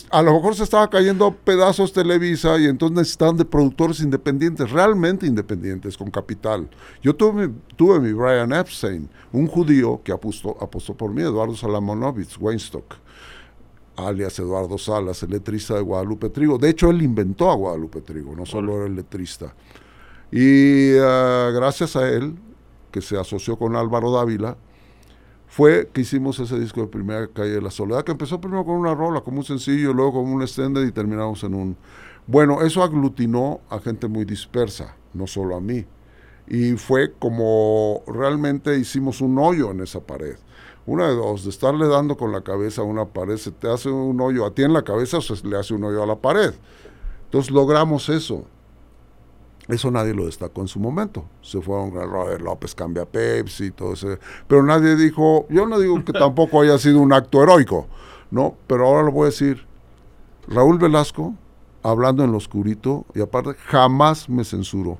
a lo mejor se estaba cayendo pedazos Televisa y entonces necesitaban de productores independientes, realmente independientes, con capital. Yo tuve, tuve mi Brian Epstein, un judío que apostó, apostó por mí, Eduardo Salamonovitz, Weinstock, alias Eduardo Salas, el letrista de Guadalupe Trigo. De hecho, él inventó a Guadalupe Trigo, no solo era el letrista. Y ah, gracias a él, que se asoció con Álvaro Dávila, fue que hicimos ese disco de Primera Calle de la Soledad, que empezó primero con una rola, como un sencillo, luego con un extended y terminamos en un... Bueno, eso aglutinó a gente muy dispersa, no solo a mí. y fue como realmente hicimos un hoyo en esa pared. Una de dos, de estarle dando con la cabeza a una pared, se te hace un hoyo a ti en la cabeza o se le hace un hoyo a la pared. Entonces logramos eso. Eso nadie lo destacó en su momento. Se fueron a Robert López cambia Pepsi y todo eso. Pero nadie dijo, yo no digo que [LAUGHS] tampoco haya sido un acto heroico, ¿no? Pero ahora lo voy a decir. Raúl Velasco, hablando en lo oscurito, y aparte, jamás me censuró.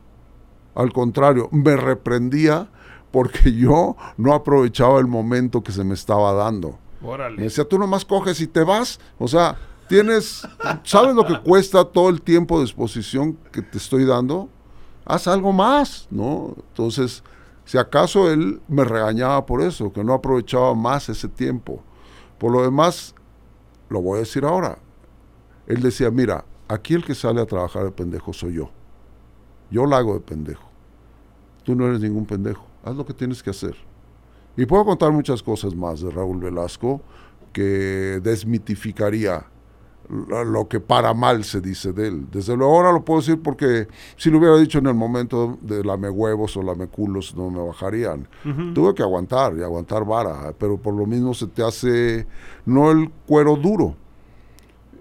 Al contrario, me reprendía porque [LAUGHS] yo no aprovechaba el momento que se me estaba dando. Órale. Me decía, tú nomás coges y te vas. O sea, tienes, ¿sabes lo que cuesta todo el tiempo de exposición que te estoy dando? Haz algo más, ¿no? Entonces, si acaso él me regañaba por eso, que no aprovechaba más ese tiempo. Por lo demás, lo voy a decir ahora. Él decía, mira, aquí el que sale a trabajar de pendejo soy yo. Yo la hago de pendejo. Tú no eres ningún pendejo. Haz lo que tienes que hacer. Y puedo contar muchas cosas más de Raúl Velasco que desmitificaría lo que para mal se dice de él. Desde luego ahora lo puedo decir porque si lo hubiera dicho en el momento de lame huevos o lame culos no me bajarían. Tuve que aguantar y aguantar vara, pero por lo mismo se te hace no el cuero duro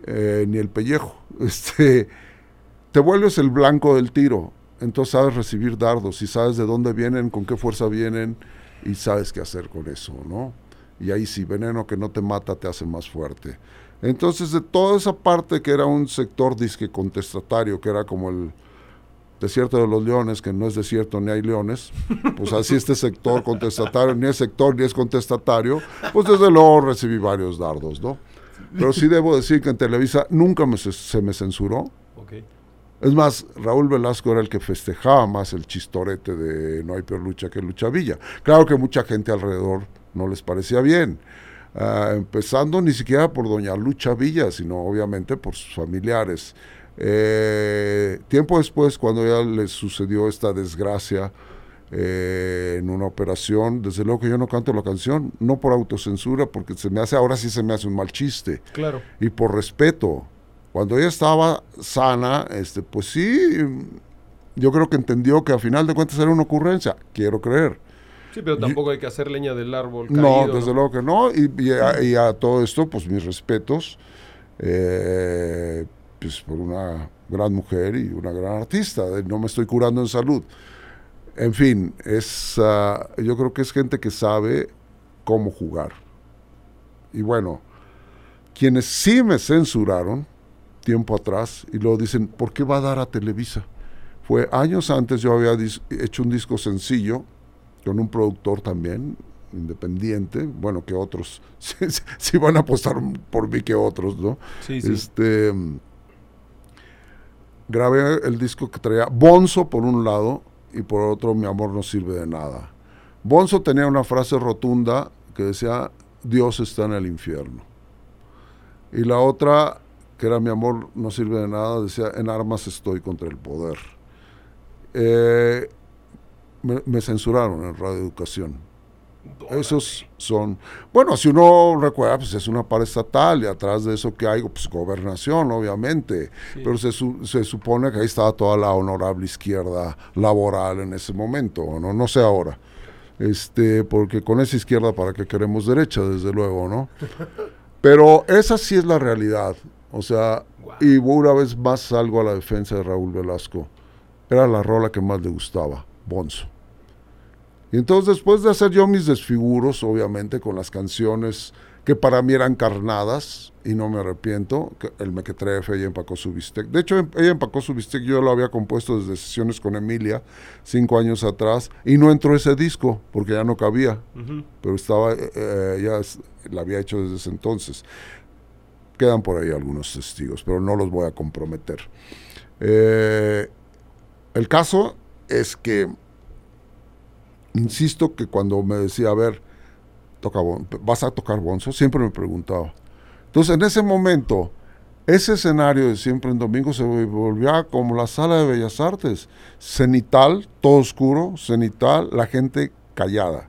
eh, ni el pellejo. [LAUGHS] Este, te vuelves el blanco del tiro, entonces sabes recibir dardos y sabes de dónde vienen, con qué fuerza vienen y sabes qué hacer con eso, ¿no? Y ahí sí, veneno que no te mata te hace más fuerte. Entonces, de toda esa parte que era un sector disque contestatario, que era como el desierto de los leones, que no es desierto ni hay leones, pues así este sector contestatario, ni es sector ni es contestatario, pues desde luego recibí varios dardos, ¿no? Pero sí debo decir que en Televisa nunca me, se me censuró. Es más, Raúl Velasco era el que festejaba más el chistorete de No hay peor lucha que lucha villa. Claro que mucha gente alrededor no les parecía bien. Uh, empezando ni siquiera por doña Lucha Villa, sino obviamente por sus familiares. Eh, tiempo después, cuando ya le sucedió esta desgracia eh, en una operación, desde luego que yo no canto la canción, no por autocensura, porque se me hace, ahora sí se me hace un mal chiste. Claro. Y por respeto. Cuando ella estaba sana, este, pues sí, yo creo que entendió que a final de cuentas era una ocurrencia, quiero creer. Sí, pero tampoco hay que hacer leña del árbol. Caído, no, desde luego que no. Y, y, a, todo esto, pues mis respetos, eh, pues por una gran mujer y una gran artista. No me estoy curando en salud. En fin, es, uh, yo creo que es gente que sabe cómo jugar. Y bueno, quienes sí me censuraron tiempo atrás y luego dicen, ¿por qué va a dar a Televisa? Fue años antes yo había hecho un disco sencillo con un productor también, independiente, bueno, que otros, [LAUGHS] si van a apostar por mí que otros, ¿no? Sí, sí. Este, grabé el disco que traía Bonzo por un lado y por otro Mi amor no sirve de nada. Bonzo tenía una frase rotunda que decía, Dios está en el infierno. Y la otra, que era Mi amor no sirve de nada, decía, en armas estoy contra el poder. Eh, me, censuraron en Radio Educación. Esos son, bueno, si uno recuerda, pues es una estatal y atrás de eso que hay, pues gobernación, obviamente, pero se, se, supone que ahí estaba toda la honorable izquierda laboral en ese momento, no, no sé ahora, este, porque con esa izquierda para qué queremos derecha, desde luego, ¿no? [LAUGHS] Pero esa sí es la realidad, o sea, y una vez más salgo a la defensa de Raúl Velasco, era la rola que más le gustaba, Bonzo. Y entonces después de hacer yo mis desfiguros, obviamente con las canciones que para mí eran carnadas, y no me arrepiento, que el Mequetrefe, ella empacó su bistec. De hecho, em, ella empacó su bistec, yo lo había compuesto desde sesiones con Emilia, cinco años atrás, y no entró ese disco, porque ya no cabía, pero estaba, eh, eh, ya la había hecho desde ese entonces. Quedan por ahí algunos testigos, pero no los voy a comprometer. Eh, el caso es que insisto que cuando me decía, a ver, toca ¿vas a tocar bonzo? Siempre me preguntaba. Entonces, en ese momento, ese escenario de siempre en domingo se volvió como la sala de Bellas Artes. Cenital, todo oscuro, cenital, la gente callada.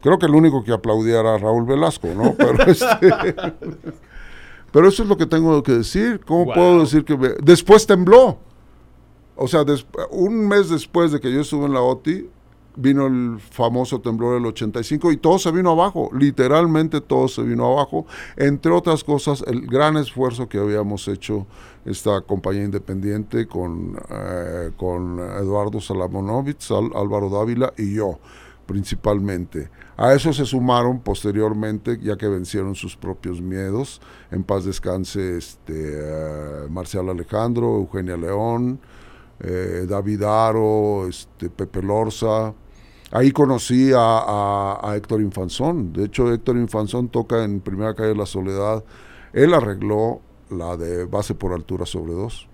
Creo que el único que aplaudía era Raúl Velasco, ¿no? [LAUGHS] Pero, este, pero eso es lo que tengo que decir. ¿Cómo puedo decir que... Después tembló. O sea, un mes después de que yo estuve en la OTI, vino el famoso temblor del 85 y todo se vino abajo, literalmente todo se vino abajo, entre otras cosas el gran esfuerzo que habíamos hecho esta compañía independiente con, eh, con Eduardo Salamonovitz, Álvaro Dávila y yo principalmente. A eso se sumaron posteriormente, ya que vencieron sus propios miedos, en paz descanse este, eh, Marcial Alejandro, Eugenia León, eh, David Aro, este, Pepe Lorza, Ahí conocí a, Héctor Infanzón. De hecho, Héctor Infanzón toca en Primera Calle de la Soledad. Él arregló la de base por altura sobre dos.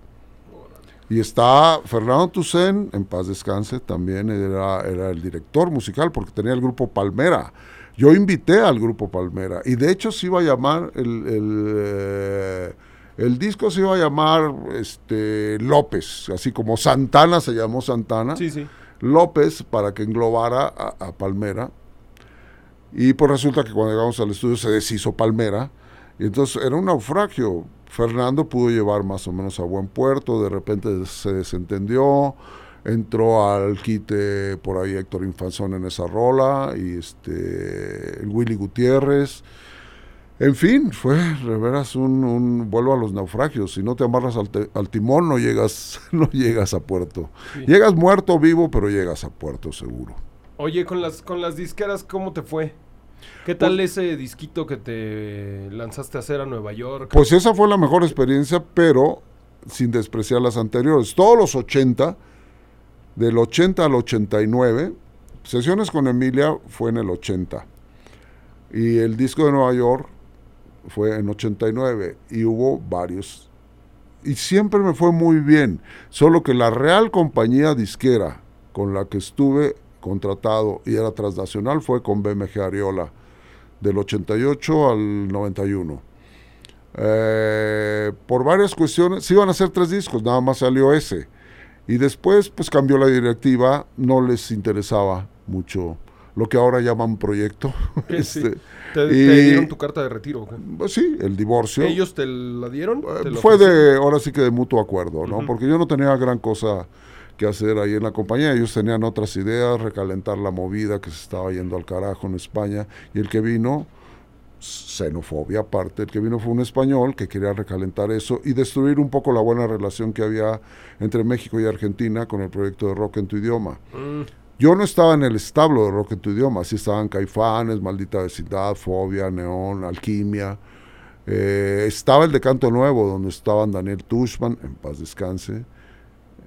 Y está Fernando Tucen, en paz descanse, también era, el director musical porque tenía el grupo Palmera. Yo invité al grupo Palmera y de hecho se iba a llamar el, el, eh, el disco se iba a llamar este López, así como Santana se llamó Santana. Sí, sí López para que englobara a, Palmera. Y pues resulta que cuando llegamos al estudio se deshizo Palmera. Y entonces era un naufragio. Fernando pudo llevar más o menos a buen puerto, de repente se desentendió, entró al quite por ahí Héctor Infanzón en esa rola, y este, el Willy Gutiérrez, en fin, fue de veras un, vuelvo a los naufragios. Si no te amarras al, timón, no llegas, [LAUGHS] no llegas a puerto. Llegas muerto vivo, pero llegas a puerto seguro. Oye, con las, con las disqueras, ¿cómo te fue? ¿Qué tal pues ese disquito que te lanzaste a hacer a Nueva York? Pues esa fue la mejor experiencia, pero sin despreciar las anteriores. Todos los 80, del 80 al 89, sesiones con Emilia fue en el 80. Y el disco de Nueva York fue en 89 y hubo varios. Y siempre me fue muy bien, solo que la real compañía disquera con la que estuve contratado y era transnacional fue con BMG Ariola, del 88 al 91. Eh, por varias cuestiones, se iban a hacer tres discos, nada más salió ese. Y después, pues cambió la directiva, no les interesaba mucho lo que ahora llaman proyecto. [LAUGHS] este, ¿Te, dieron tu carta de retiro? Pues sí, el divorcio. ¿Ellos te la dieron? Eh, fue de, ahora sí que de mutuo acuerdo, ¿no? Porque yo no tenía gran cosa que hacer ahí en la compañía. Ellos tenían otras ideas, recalentar la movida que se estaba yendo al carajo en España. Y el que vino, xenofobia aparte, el que vino fue un español que quería recalentar eso y destruir un poco la buena relación que había entre México y Argentina con el proyecto de rock en tu idioma. Mm. Yo no estaba en el establo de rock en tu idioma, sí estaban Caifanes, Maldita Vecindad, Fobia, Neón, Alquimia. Eh, estaba el de Canto Nuevo, donde estaban Daniel Tushman, en paz descanse,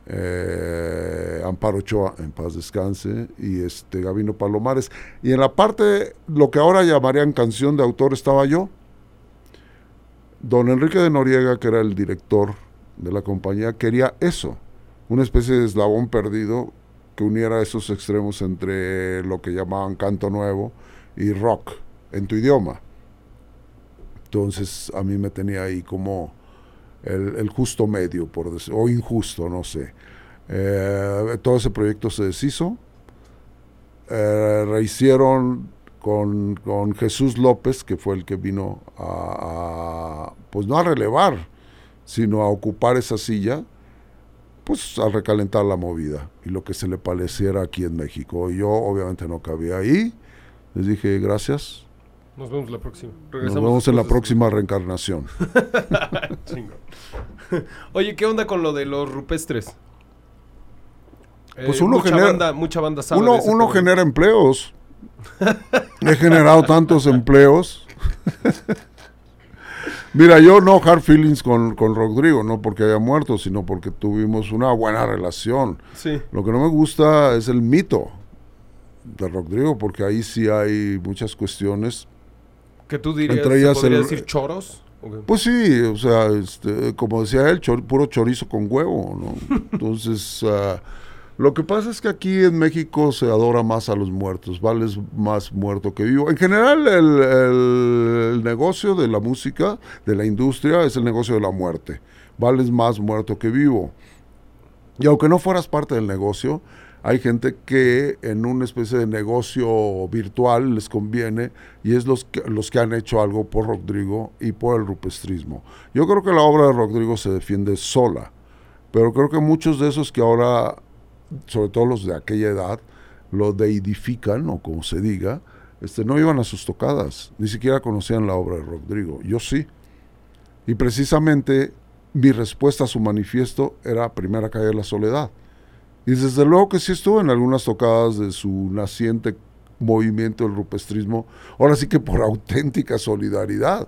eh, Amparo Ochoa, en paz descanse, y este Gabino Palomares. Y en la parte, lo que ahora llamarían canción de autor, estaba yo. Don Enrique de Noriega, que era el director de la compañía, quería eso, una especie de eslabón perdido que uniera esos extremos entre lo que llamaban canto nuevo y rock en tu idioma. Entonces a mí me tenía ahí como el, justo medio, por decir, o injusto, no sé. Eh, todo ese proyecto se deshizo. Eh, rehicieron con, con, Jesús López, que fue el que vino a, pues no a relevar, sino a ocupar esa silla pues a recalentar la movida y lo que se le pareciera aquí en México. Y yo obviamente no cabía ahí. Les dije gracias. Nos vemos la próxima. Nos vemos en la próxima reencarnación. [LAUGHS] Oye, ¿qué onda con lo de los rupestres? Pues eh, uno mucha genera, banda, mucha banda sabe uno, uno genera empleos. [LAUGHS] He generado tantos empleos. [LAUGHS] Mira, yo no hard feelings con, con Rodrigo, no porque haya muerto, sino porque tuvimos una buena relación. Sí. Lo que no me gusta es el mito de Rodrigo, porque ahí sí hay muchas cuestiones. ¿Que tú dirías, entre ellas el, decir choros? Pues sí, o sea, este, como decía él, puro chorizo con huevo, ¿no? [LAUGHS] Entonces... Uh, lo que pasa es que aquí en México se adora más a los muertos, vales más muerto que vivo. En general, el, negocio de la música, de la industria, es el negocio de la muerte. Vales más muerto que vivo. Y aunque no fueras parte del negocio, hay gente que en una especie de negocio virtual les conviene y es los que, los que han hecho algo por Rodrigo y por el rupestrismo. Yo creo que la obra de Rodrigo se defiende sola Pero creo que muchos de esos que ahora, sobre todo los de aquella edad, lo deidifican, o como se diga, este, no iban a sus tocadas, ni siquiera conocían la obra de Rodrigo. Yo sí. Y precisamente mi respuesta a su manifiesto era Primera Calle de la Soledad. Y desde luego que sí estuve en algunas tocadas de su naciente movimiento del rupestrismo, ahora sí que por [LAUGHS] auténtica solidaridad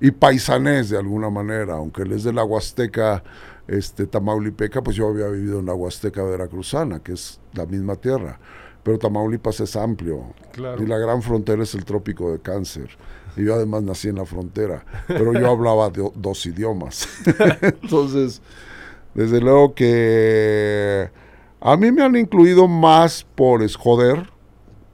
y paisanés de alguna manera, aunque él es de la Huasteca este, Tamaulipeca, pues yo había vivido en la Huasteca Veracruzana, que es la misma tierra, pero Tamaulipas es amplio y la gran frontera es el trópico de cáncer. Y yo además nací en la frontera, pero yo hablaba dos idiomas. [LAUGHS] Entonces, desde luego que a mí me han incluido más por esjoder,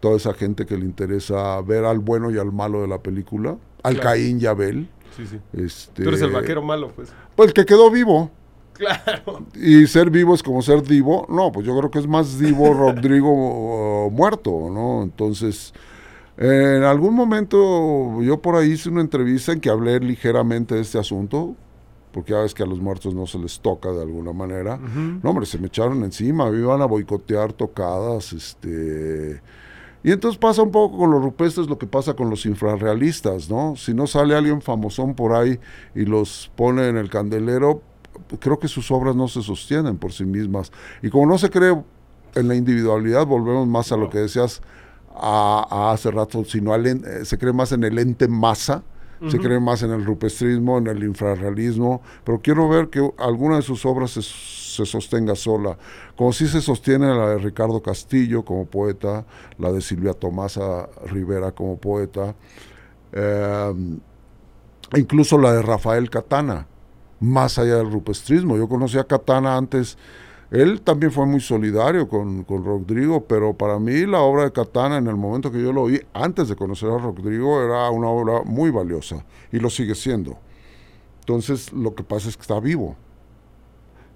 toda esa gente que le interesa ver al bueno y al malo de la película, al Caín y Abel. Sí, sí. Este, Tú eres el vaquero malo, pues. Pues el que quedó vivo. [LAUGHS] Claro. Y ser vivo es como ser divo. No, pues yo creo que es más divo [LAUGHS] Rodrigo uh, muerto, ¿no? Entonces, en algún momento yo por ahí hice una entrevista en que hablé ligeramente de este asunto, porque ya ves que a los muertos no se les toca de alguna manera. No, hombre, se me echaron encima, me iban a boicotear tocadas, este y entonces pasa un poco con los rupestres lo que pasa con los infrarrealistas, ¿no? Si no sale alguien famosón por ahí y los pone en el candelero, creo que sus obras no se sostienen por sí mismas. Y como no se cree en la individualidad, volvemos más a lo que decías a, hace rato, sino eh, se cree más en el ente masa, se cree más en el rupestrismo, en el infrarrealismo, pero quiero ver que alguna de sus obras se se sostenga sola, como si se sostiene la de Ricardo Castillo como poeta, la de Silvia Tomasa Rivera como poeta, eh, incluso la de Rafael Catana, más allá del rupestrismo. Yo conocí a Catana antes, él también fue muy solidario con, con, Rodrigo, pero para mí la obra de Catana en el momento que yo lo oí, antes de conocer a Rodrigo, era una obra muy valiosa y lo sigue siendo. Entonces lo que pasa es que está vivo.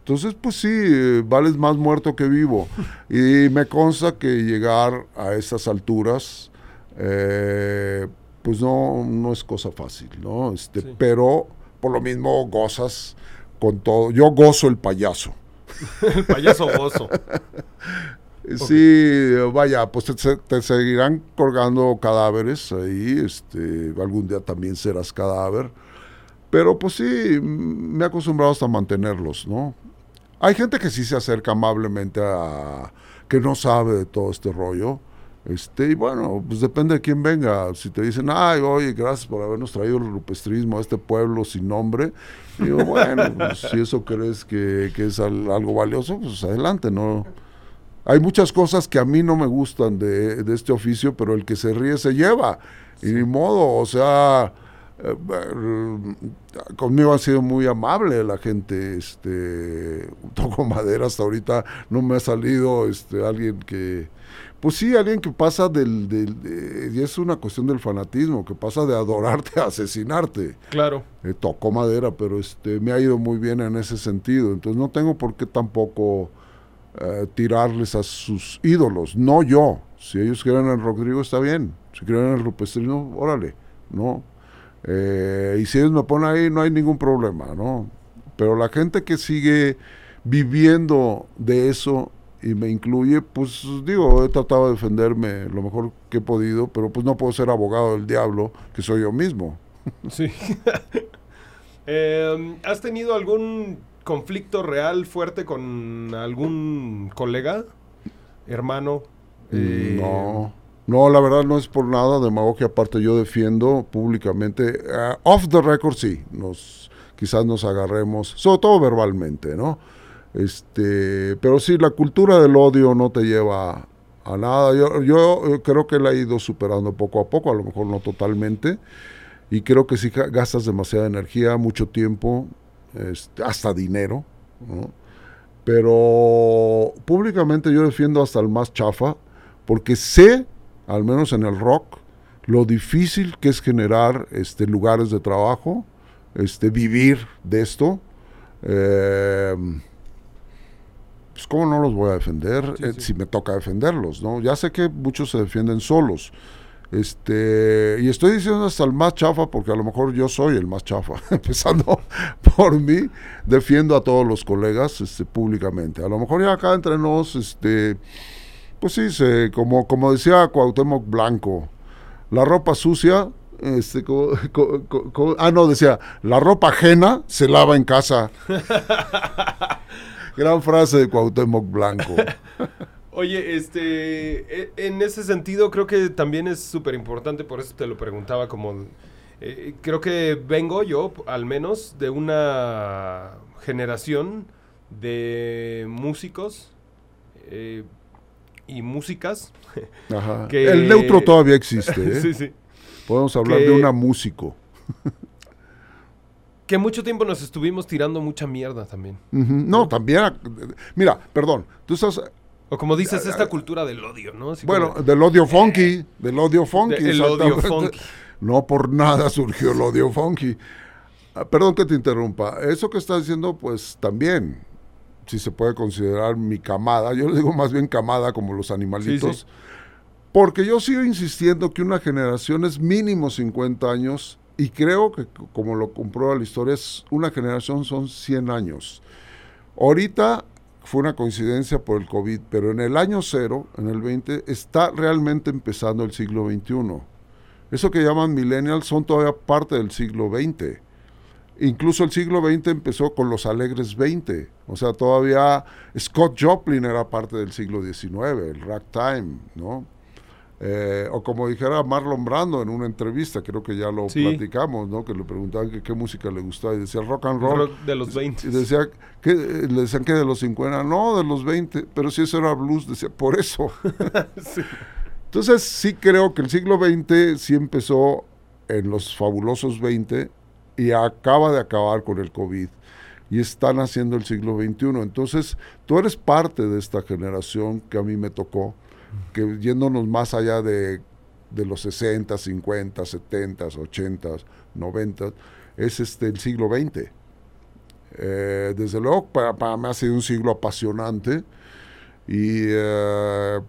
Entonces, pues sí, vales más muerto que vivo. [LAUGHS] Y me consta que llegar a esas alturas, eh, pues no, no es cosa fácil, ¿no? Este, Pero por lo mismo gozas con todo. Yo gozo el payaso. [LAUGHS] el payaso gozo. [LAUGHS] Sí, vaya, pues te, te, seguirán colgando cadáveres ahí, este, algún día también serás cadáver, pero pues sí, me he acostumbrado hasta a mantenerlos, ¿no? Hay gente que sí se acerca amablemente a que no sabe de todo este rollo. Este, y bueno, pues depende de quién venga. Si te dicen, ay, oye, gracias por habernos traído el rupestrismo a este pueblo sin nombre, digo, [LAUGHS] bueno, pues, si eso crees que, es algo valioso, pues adelante, ¿no? Hay muchas cosas que a mí no me gustan de, de este oficio, pero el que se ríe se lleva. Y ni modo, o sea, eh, conmigo ha sido muy amable la gente, este, [LAUGHS] toco madera hasta ahorita, no me ha salido este, alguien que, pues sí, alguien que pasa del, y es una cuestión del fanatismo, que pasa de adorarte a asesinarte. Claro. Eh, tocó madera, pero este, me ha ido muy bien en ese sentido, entonces no tengo por qué tampoco eh, tirarles a sus ídolos, no yo, si ellos quieren el Rodrigo está bien, si quieren el Rupestrino, órale, no, eh, y si ellos me ponen ahí, no hay ningún problema, ¿no? Pero la gente que sigue viviendo de eso y me incluye, pues digo, he tratado de defenderme lo mejor que he podido, pero pues no puedo ser abogado del diablo, que soy yo mismo. Sí. [LAUGHS] Em, ¿Has tenido algún conflicto real fuerte con algún colega, hermano? Mm, no. No, la verdad no es por nada, demagogia aparte yo defiendo públicamente, uh, off the record sí, nos, quizás nos agarremos, sobre todo verbalmente, ¿no? Este, pero sí, la cultura del odio no te lleva a nada. Yo, yo creo que la he ido superando poco a poco, a lo mejor no totalmente, y creo que sí gastas demasiada energía, mucho tiempo, este, hasta dinero, ¿no? Pero públicamente yo defiendo hasta el más chafa, porque sé al menos en el rock, lo difícil que es generar este, lugares de trabajo, este, vivir de esto. Eh, pues cómo no los voy a defender eh, si me toca defenderlos, ¿no? Ya sé que muchos se defienden solos, Este, y estoy diciendo hasta el más chafa, porque a lo mejor yo soy el más chafa, [LAUGHS] empezando por mí, defiendo a todos los colegas este, públicamente. A lo mejor ya acá entre nos, este, pues sí, se, como, como decía Cuauhtémoc Blanco, la ropa sucia, este, ah, no, decía, la ropa ajena se lava en casa. [LAUGHS] Gran frase de Cuauhtémoc Blanco. [LAUGHS] Oye, este, e, en ese sentido creo que también es súper importante, por eso te lo preguntaba como, eh, creo que vengo yo, al menos, de una generación de músicos eh, y músicas. [LAUGHS] Ajá. El neutro todavía existe. [LAUGHS] ¿eh? sí, sí. Podemos hablar de una músico. Que mucho tiempo nos estuvimos tirando mucha mierda también. No, también. Mira, perdón, tú estás o como dices, esta cultura del odio, ¿no? bueno, del odio funky, del odio funky. el odio funky. No por nada surgió el odio funky. Ah, perdón que te interrumpa. Eso que estás diciendo, pues también, si se puede considerar mi camada, yo le digo más bien camada como los animalitos, porque yo sigo insistiendo que una generación es mínimo 50 años y creo que, como lo comprueba la historia, es una generación son 100 años. Ahorita fue una coincidencia por el COVID, pero en el año cero, en el 20, está realmente empezando el siglo XXI. Eso que llaman millennials son todavía parte del siglo XX. Incluso el siglo XX empezó con los alegres 20. O sea, todavía Scott Joplin era parte del siglo XIX, el ragtime, ¿no? Eh, o como dijera Marlon Brando en una entrevista, creo que ya lo platicamos, ¿no? Que le preguntaban que qué música le gustaba y decía rock and roll. de los 20. Y decía, que le decían que de los 50, no, de los 20, pero si eso era blues, decía, por eso. [LAUGHS] Entonces sí creo que el siglo XX sí empezó en los fabulosos 20 y acaba de acabar con el COVID y están haciendo el siglo XXI. Entonces tú eres parte de esta generación que a mí me tocó que yéndonos más allá de, los 60, 50, 70, 80, 90, es este, el siglo XX. Eh, desde luego, para, para, mí ha sido un siglo apasionante y eh,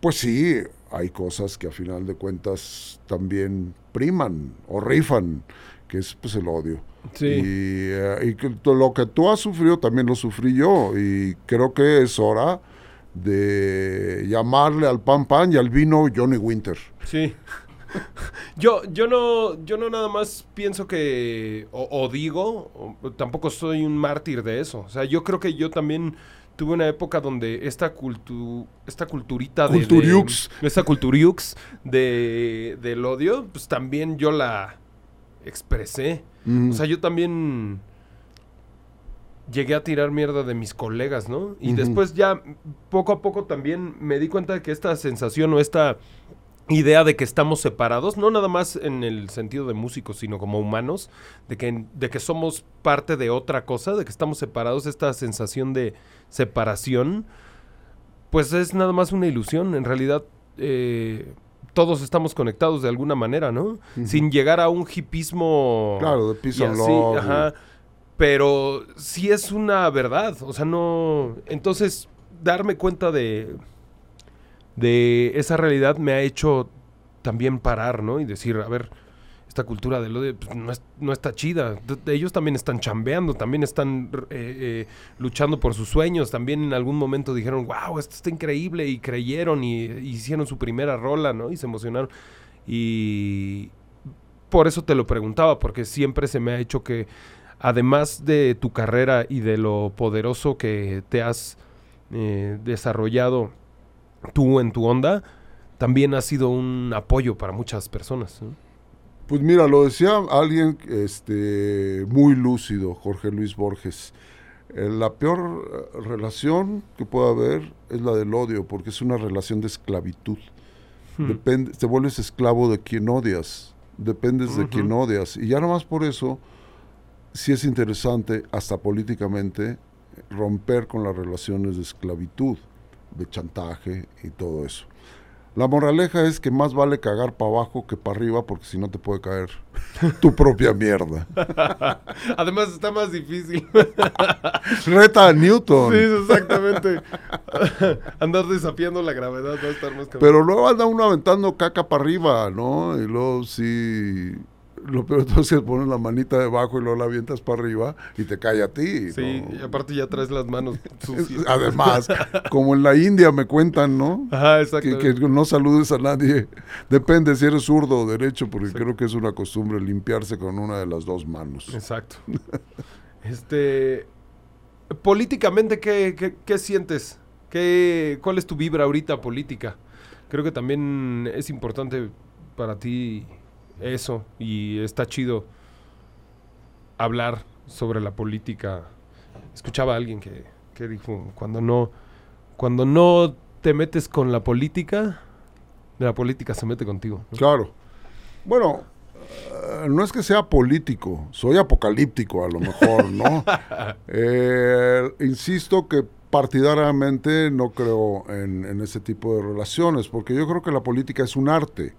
pues sí, hay cosas que a final de cuentas también priman o rifan, que es pues el odio. Sí. Y, eh, y que, lo que tú has sufrido también lo sufrí yo y creo que es hora de llamarle al pan pan y al vino Johnny Winter. Sí. Yo, yo no, yo no nada más pienso que, o, digo, tampoco soy un mártir de eso. O sea, yo creo que yo también tuve una época donde esta cultu, esta culturita de, esta culturiux de, del odio, pues también yo la expresé. O sea, yo también llegué a tirar mierda de mis colegas, ¿no? Y después ya poco a poco también me di cuenta de que esta sensación o esta idea de que estamos separados, no nada más en el sentido de músicos, sino como humanos, de que, de que somos parte de otra cosa, de que estamos separados, esta sensación de separación, pues es nada más una ilusión. En realidad, eh, todos estamos conectados de alguna manera, ¿no? Sin llegar a un hipismo... Claro, de piso Ajá pero sí es una verdad, o sea, no... Entonces, darme cuenta de, de esa realidad me ha hecho también parar, ¿no? Y decir, a ver, esta cultura del odio pues, no, está chida. Ellos también están chambeando, también están eh, eh, luchando por sus sueños. También en algún momento dijeron, wow, esto está increíble. Y creyeron y, y hicieron su primera rola, ¿no? Y se emocionaron. Y por eso te lo preguntaba, porque siempre se me ha hecho que además de tu carrera y de lo poderoso que te has eh, desarrollado tú en tu onda, también ha sido un apoyo para muchas personas. Pues mira, lo decía alguien este, muy lúcido, Jorge Luis Borges. Eh, la peor eh, relación que puede haber es la del odio, porque es una relación de esclavitud. Hmm. Depende, te vuelves esclavo de quien odias, dependes de quien odias. Y ya más por eso, sí es interesante, hasta políticamente, romper con las relaciones de esclavitud, de chantaje y todo eso. La moraleja es que más vale cagar para abajo que para arriba porque si no te puede caer [LAUGHS] tu propia mierda. [LAUGHS] Además está más difícil. [LAUGHS] Reta a Newton. Sí, exactamente. Andar desafiando la gravedad va a estar más cabrón. Pero luego anda uno aventando caca para arriba, ¿no? Y luego sí lo peor de todo es que pones la manita debajo y luego la avientas para arriba y te cae a ti. Sí, ¿no? y aparte ya traes las manos [LAUGHS] sucias. Además, [LAUGHS] como en la India me cuentan, ¿no? Ajá, exacto. que no saludes a nadie. [LAUGHS] Depende si eres zurdo o derecho, porque creo que es una costumbre limpiarse con una de las dos manos. Exacto. este. Políticamente, ¿qué, qué, qué sientes? ¿Qué, ¿Cuál es tu vibra ahorita política? Creo que también es importante para ti eso y está chido hablar sobre la política. Escuchaba a alguien que, que dijo, cuando no, cuando no te metes con la política, la política se mete contigo. ¿no? Claro. Bueno, eh, no es que sea político, soy apocalíptico a lo mejor, ¿no? [LAUGHS] Eh, insisto que partidariamente no creo en, en ese tipo de relaciones, porque yo creo que la política es un arte.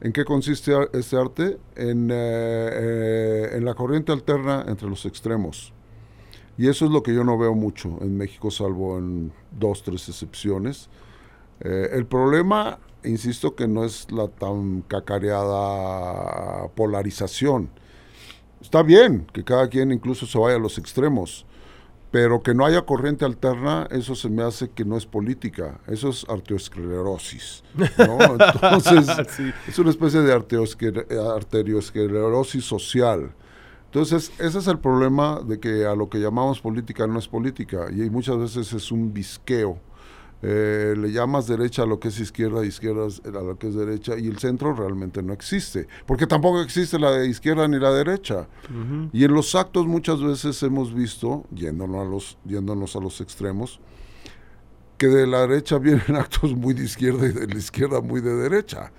¿En qué consiste ese arte? En, eh, eh, en la corriente alterna entre los extremos. Y eso es lo que yo no veo mucho en México, salvo en dos, tres excepciones. Eh, el problema, insisto, que no es la tan cacareada polarización. Está bien que cada quien incluso se vaya a los extremos, pero que no haya corriente alterna, eso se me hace que no es política, eso es arteriosclerosis. ¿no? [LAUGHS] Entonces, Sí. es una especie de arterioscler- arteriosclerosis social. Entonces, ese es el problema de que a lo que llamamos política no es política y muchas veces es un visqueo. Eh, le llamas derecha a lo que es izquierda, izquierda es- a lo que es derecha y el centro realmente no existe, porque tampoco existe la de izquierda ni la derecha. Y en los actos muchas veces hemos visto, yéndonos a los, yéndonos a los extremos, que de la derecha [LAUGHS] vienen actos muy de izquierda y de la izquierda muy de derecha,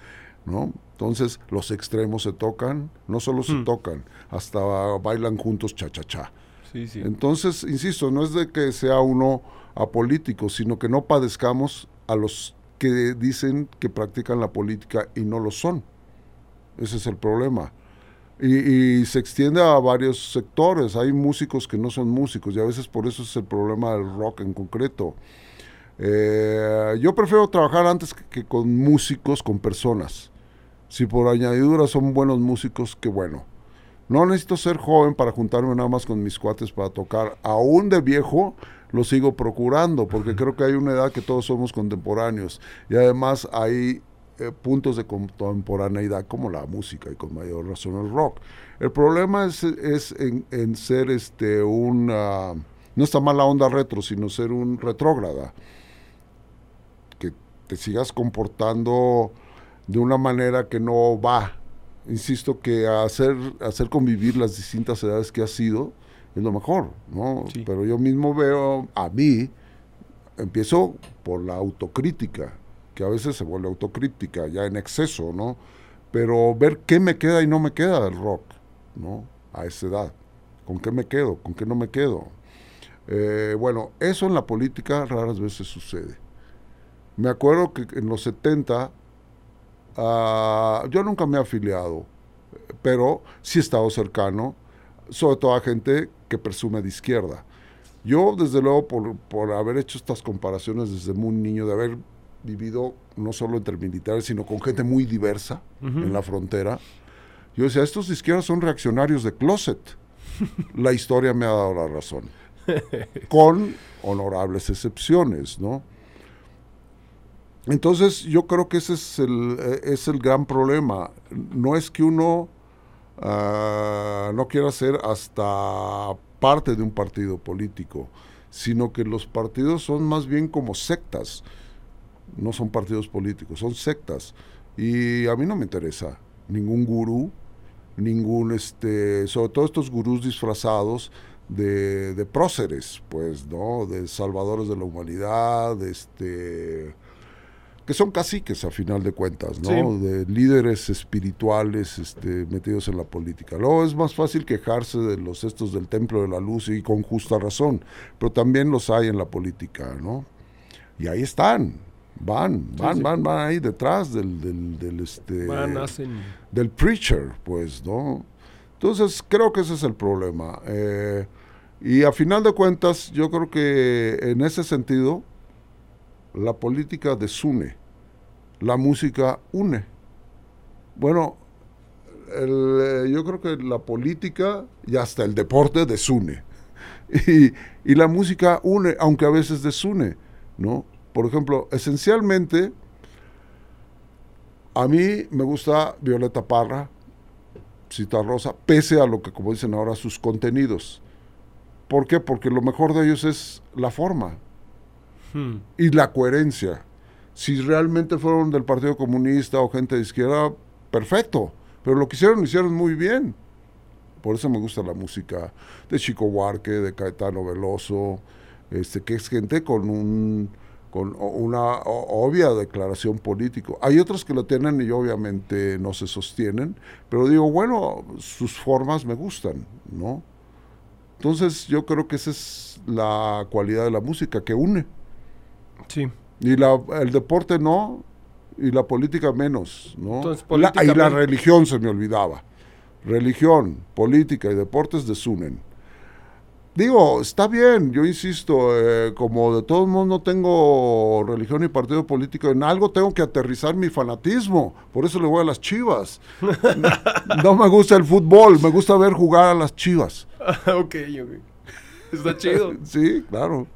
¿no? Entonces los extremos se tocan, no solo se Hmm. tocan, hasta bailan juntos cha-cha-cha. Sí, sí. Entonces, insisto, no es de que sea uno apolítico, sino que no padezcamos a los que dicen que practican la política y no lo son. Ese es el problema. Y, y se extiende a varios sectores. Hay músicos que no son músicos y a veces por eso es el problema del rock en concreto. Eh, yo prefiero trabajar antes que, que con músicos, con personas. Si por añadidura son buenos músicos, qué bueno. No necesito ser joven para juntarme nada más con mis cuates para tocar. Aún de viejo lo sigo procurando porque creo que hay una edad que todos somos contemporáneos y además hay eh, puntos de contemporaneidad como la música y con mayor razón el rock. El problema es, es en, en ser este un no está mal la onda retro, sino ser un retrógrada. Que te sigas comportando de una manera que no va. Insisto que hacer, hacer convivir las distintas edades que ha sido es lo mejor, ¿no? Sí. Pero yo mismo veo a mí, empiezo por la autocrítica, que a veces se vuelve autocrítica ya en exceso, ¿no? Pero ver qué me queda y no me queda del rock, ¿no? A esa edad. ¿Con qué me quedo? ¿Con qué no me quedo? Eh, bueno, eso en la política raras veces sucede. Me acuerdo que en los 70 ah, yo nunca me he afiliado, pero sí he estado cercano, sobre todo a gente que presume de izquierda. Yo, desde luego, por, por haber hecho estas comparaciones desde muy niño, de haber vivido no solo entre militares, sino con gente muy diversa Ujú. en la frontera, yo decía, estos de izquierda son reaccionarios de closet. [LAUGHS] la historia me ha dado la razón. con honorables excepciones, ¿no? Entonces yo creo que ese es el, eh, es el gran problema. No es que uno ah, no quiera ser hasta parte de un partido político, sino que los partidos son más bien como sectas. No son partidos políticos, son sectas. Y a mí no me interesa ningún gurú, ningún, este, sobre todo estos gurús disfrazados de, de próceres, pues, ¿no? De salvadores de la humanidad, este, que son caciques a final de cuentas, ¿no? Sí. De líderes espirituales este, metidos en la política. Luego es más fácil quejarse de los estos del templo de la luz y con justa razón, pero también los hay en la política, ¿no? Y ahí están, Van, van, sí. van, van ahí detrás del, del, del, este, Van, hacen. del preacher, pues, ¿no? Entonces, creo que ese es el problema. Eh, y a final de cuentas, yo creo que en ese sentido, la política desune, la música une. Bueno, el, eh, yo creo que la política y hasta el deporte desune. [LAUGHS] Y, y la música une, aunque a veces desune, ¿no? Por ejemplo, esencialmente, a mí me gusta Violeta Parra, Cita Rosa, pese a lo que, como dicen ahora, sus contenidos. ¿Por qué? Porque lo mejor de ellos es la forma Hmm. y la coherencia. Si realmente fueron del Partido Comunista o gente de izquierda, perfecto. Pero lo que hicieron, lo hicieron muy bien. Por eso me gusta la música de Chico Huarque, de Caetano Veloso, este, que es gente con un con una obvia declaración político. Hay otros que lo tienen y obviamente no se sostienen, pero digo, bueno, sus formas me gustan, ¿no? Entonces yo creo que esa es la cualidad de la música, que une. Sí. Y la, el deporte no, y la política menos, ¿no? Entonces, La- y la religión se me olvidaba. Religión, política y deportes desunen. Digo, está bien, yo insisto, eh, como de todos modos no tengo religión ni partido político, en algo tengo que aterrizar mi fanatismo, por eso le voy a las chivas. no, [LAUGHS] no me gusta el fútbol, me gusta ver jugar a las chivas. [LAUGHS] ok, ok. Está chido. [LAUGHS] Sí, claro.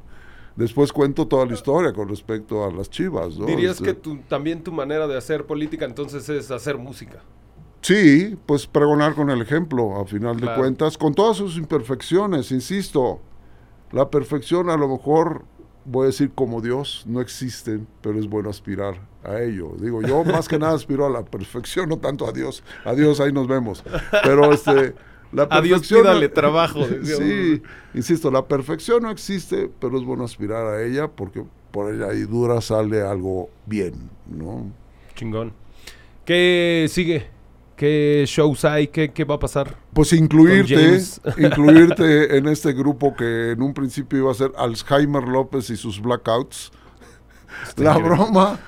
Después cuento toda la historia con respecto a las chivas. ¿no? Dirías Este, que tu, también tu manera de hacer política entonces es hacer música. Sí, pues pregonar con el ejemplo, a final de cuentas, con todas sus imperfecciones, insisto. La perfección a lo mejor, voy a decir como Dios, no existe, pero es bueno aspirar a ello. Digo, yo más que nada [LAUGHS] aspiro a la perfección, no tanto a Dios. A Dios, ahí nos vemos. Pero este, la A Dios perfección... pídale [LAUGHS] trabajo. Sí, insisto, la perfección no existe, pero es bueno aspirar a ella porque por ella y dura sale algo bien, ¿no? Chingón. ¿Qué sigue? ¿Qué shows hay? ¿Qué, qué va a pasar? Pues incluirte, [LAUGHS] incluirte en este grupo que en un principio iba a ser Alzheimer López y sus blackouts. La broma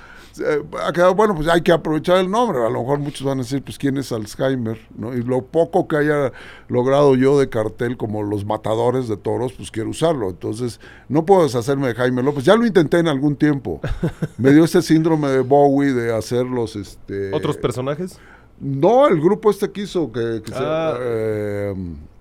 ha quedado, bueno, pues hay que aprovechar el nombre. A lo mejor muchos van a decir, pues, ¿quién es Alzheimer? ¿no? Y lo poco que haya logrado yo de cartel como los matadores de toros, pues quiero usarlo. Entonces, no puedo deshacerme de Jaime López. Ya lo intenté en algún tiempo. [LAUGHS] Me dio ese síndrome de Bowie de hacerlos, este... ¿Otros personajes? No, el grupo este quiso que... que se- Ah. eh,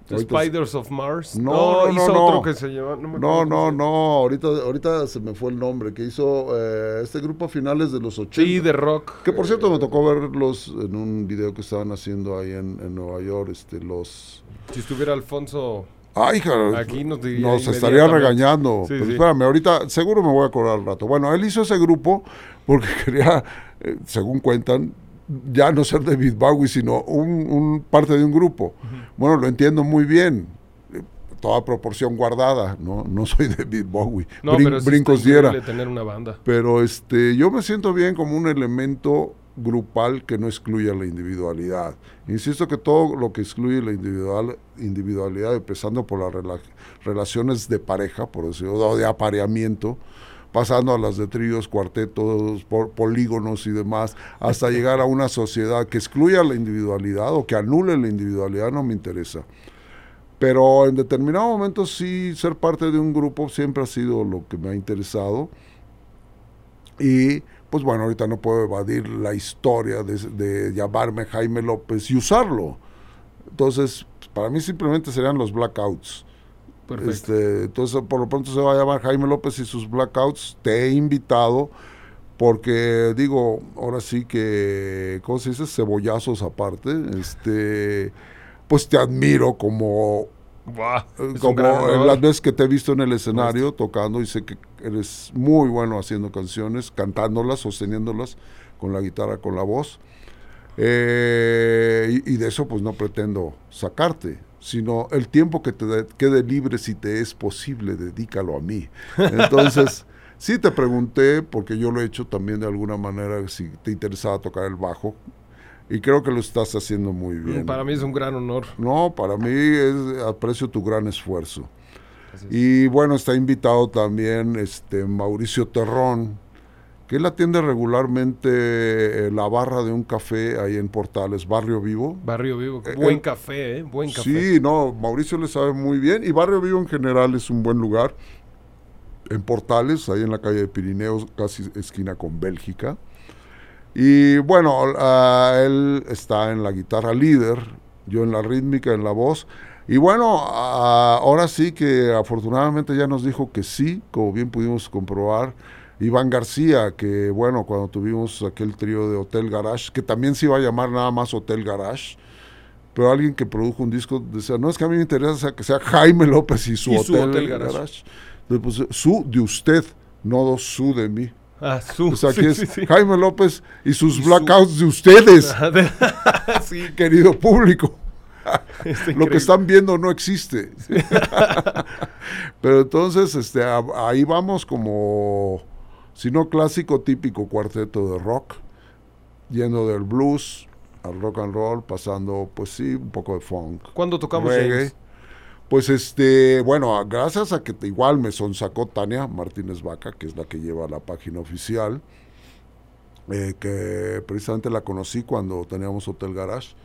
The Spiders of Mars. No, no, hizo no, otro no. que se llama. No, No, no, no, ahorita, ahorita se me fue el nombre, que hizo eh, este grupo a finales de los 80. Sí, de rock. Que por cierto me tocó verlos en un video que estaban haciendo ahí en, en Nueva York, este, los... Si estuviera Alfonso. Ay, hija, Aquí nos estaría regañando. Sí, Pero sí. espérame, ahorita seguro me voy a acordar al rato. Bueno, él hizo ese grupo porque [LAUGHS] quería, eh, según cuentan, ya no ser David Bowie, sino un, un parte de un grupo. Bueno, lo entiendo muy bien. Toda proporción guardada, ¿no? No soy David Bowie. No, Brin- pero brincos diera. tener una banda. Pero este, yo me siento bien como un elemento grupal que no excluya la individualidad. Insisto que todo lo que excluye la individual, individualidad, empezando por las rela- relaciones de pareja, por decirlo, o de apareamiento, pasando a las de tríos, cuartetos, por- polígonos y demás, hasta [LAUGHS] llegar a una sociedad que excluya la individualidad o que anule la individualidad, no me interesa. Pero en determinado momento sí ser parte de un grupo siempre ha sido lo que me ha interesado. Y pues bueno, ahorita no puedo evadir la historia de, de llamarme Jaime López y usarlo. Entonces, para mí simplemente serían los blackouts. Perfecto. Este, entonces, por lo pronto se va a llamar Jaime López y sus blackouts. Te he invitado porque digo, ahora sí que, ¿cómo se dice? Cebollazos aparte. Este, pues te admiro como como las veces que te he visto en el escenario tocando y sé que eres muy bueno haciendo canciones, cantándolas, sosteniéndolas con la guitarra, con la voz. Eh, y, y de eso pues no pretendo sacarte, sino el tiempo que te de- quede libre, si te es posible, dedícalo a mí. Entonces, [LAUGHS] sí te pregunté, porque yo lo he hecho también de alguna manera, si te interesaba tocar el bajo, y creo que lo estás haciendo muy bien. Para mí es un gran honor. No, para mí es, aprecio tu gran esfuerzo. Es. Y bueno, está invitado también este Mauricio Terrón, que él atiende regularmente eh, la barra de un café ahí en Portales, Barrio Vivo. Barrio Vivo, Eh, buen eh, café, ¿eh? Buen café. Sí, no, Mauricio le sabe muy bien y Barrio Vivo en general es un buen lugar. En Portales, ahí en la calle de Pirineos, casi esquina con Bélgica. Y bueno, él está en la guitarra líder, yo en la rítmica, en la voz. Y bueno, ah, ahora sí que afortunadamente ya nos dijo que sí, como bien pudimos comprobar. Iván García, que bueno, cuando tuvimos aquel trío de Hotel Garage, que también se iba a llamar nada más Hotel Garage, pero alguien que produjo un disco decía, no es que a mí me interesa que sea Jaime López y su, Y Hotel, su Hotel Garage. Garage. Entonces, pues, su de usted, no su de mí. Ah, su, O sea, aquí sí, es sí, sí. Jaime López y sus Y su- blackouts de ustedes, [LAUGHS] sí, querido público. [LAUGHS] Lo que están viendo no existe. [LAUGHS] Pero entonces, este, a- ahí vamos como, si no clásico, típico cuarteto de rock, yendo del blues al rock and roll, pasando, pues sí, un poco de funk. ¿Cuándo tocamos reggae. James? Pues este, bueno, gracias a que igual me sonsacó Tania Martínez Vaca, que es la que lleva la página oficial, eh, que precisamente la conocí cuando teníamos Hotel Garage.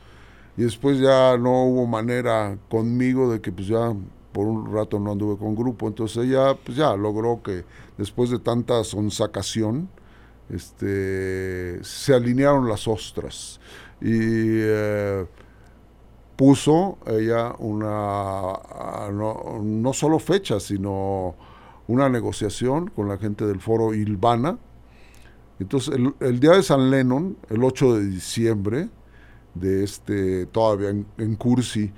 Y después ya no hubo manera conmigo de que pues ya por un rato no anduve con grupo. Entonces ella pues ya logró que después de tanta sonsacación, este, se alinearon las ostras. Y eh, puso ella una, ah, no, no solo fecha, sino una negociación con la gente del foro Ilvana. Entonces, el, día de San Lennon, el 8 de diciembre de este, todavía en, en Cursi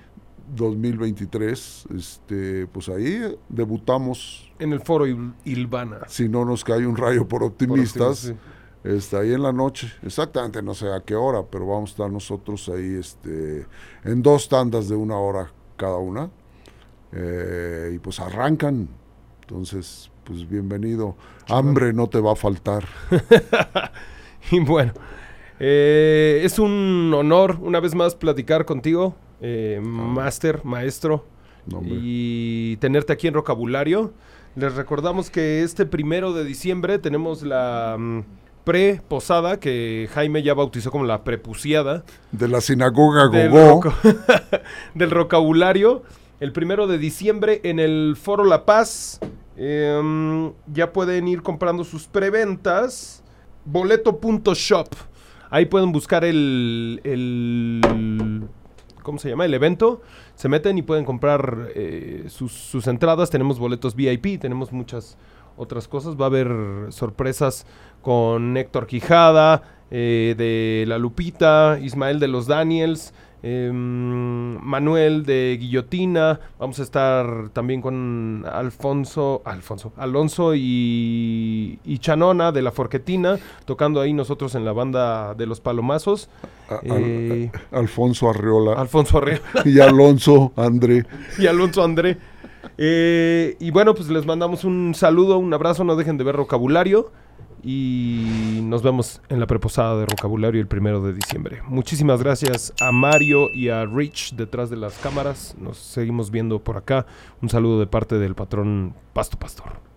2023, este, pues ahí debutamos, En el foro Il- Ilvana. si no nos cae un rayo por Por optimistas, optimismo, Está ahí en la noche, exactamente no sé a qué hora, pero vamos a estar nosotros ahí este, en dos tandas de una hora cada una. Eh, y pues arrancan. Entonces, pues bienvenido. Hambre no te va a faltar. [LAUGHS] Y bueno, eh, es un honor una vez más platicar contigo, eh, máster, maestro, No, y tenerte aquí en Rocabulario. Les recordamos que este primero de diciembre tenemos la mm, pre-posada que Jaime ya bautizó como la prepuciada. De la sinagoga del, Gogó. roca- [LAUGHS] del vocabulario. El primero de diciembre en el Foro La Paz. Em, ya pueden ir comprando sus preventas. Boleto.shop. Ahí pueden buscar el, el- ¿Cómo se llama? El evento. Se meten y pueden comprar eh, sus, sus entradas. Tenemos boletos VIP. Tenemos muchas otras cosas. Va a haber sorpresas con Héctor Quijada, eh, de La Lupita, Ismael de los Daniels, em, Manuel de Guillotina. Vamos a estar también con Alfonso, Alfonso, Alonso y, y Chanona de La Forquetina, tocando ahí nosotros en la banda de los Palomazos. A- al- Eh, Alfonso Arriola. Alfonso Arrea [LAUGHS] y Alonso André. y Alonso André. Eh, y bueno, pues les mandamos un saludo, un abrazo, no dejen de ver vocabulario. Y nos vemos en la preposada de vocabulario el primero de diciembre. Muchísimas gracias a Mario y a Rich detrás de las cámaras. Nos seguimos viendo por acá. Un saludo de parte del patrón Pasto Pastor.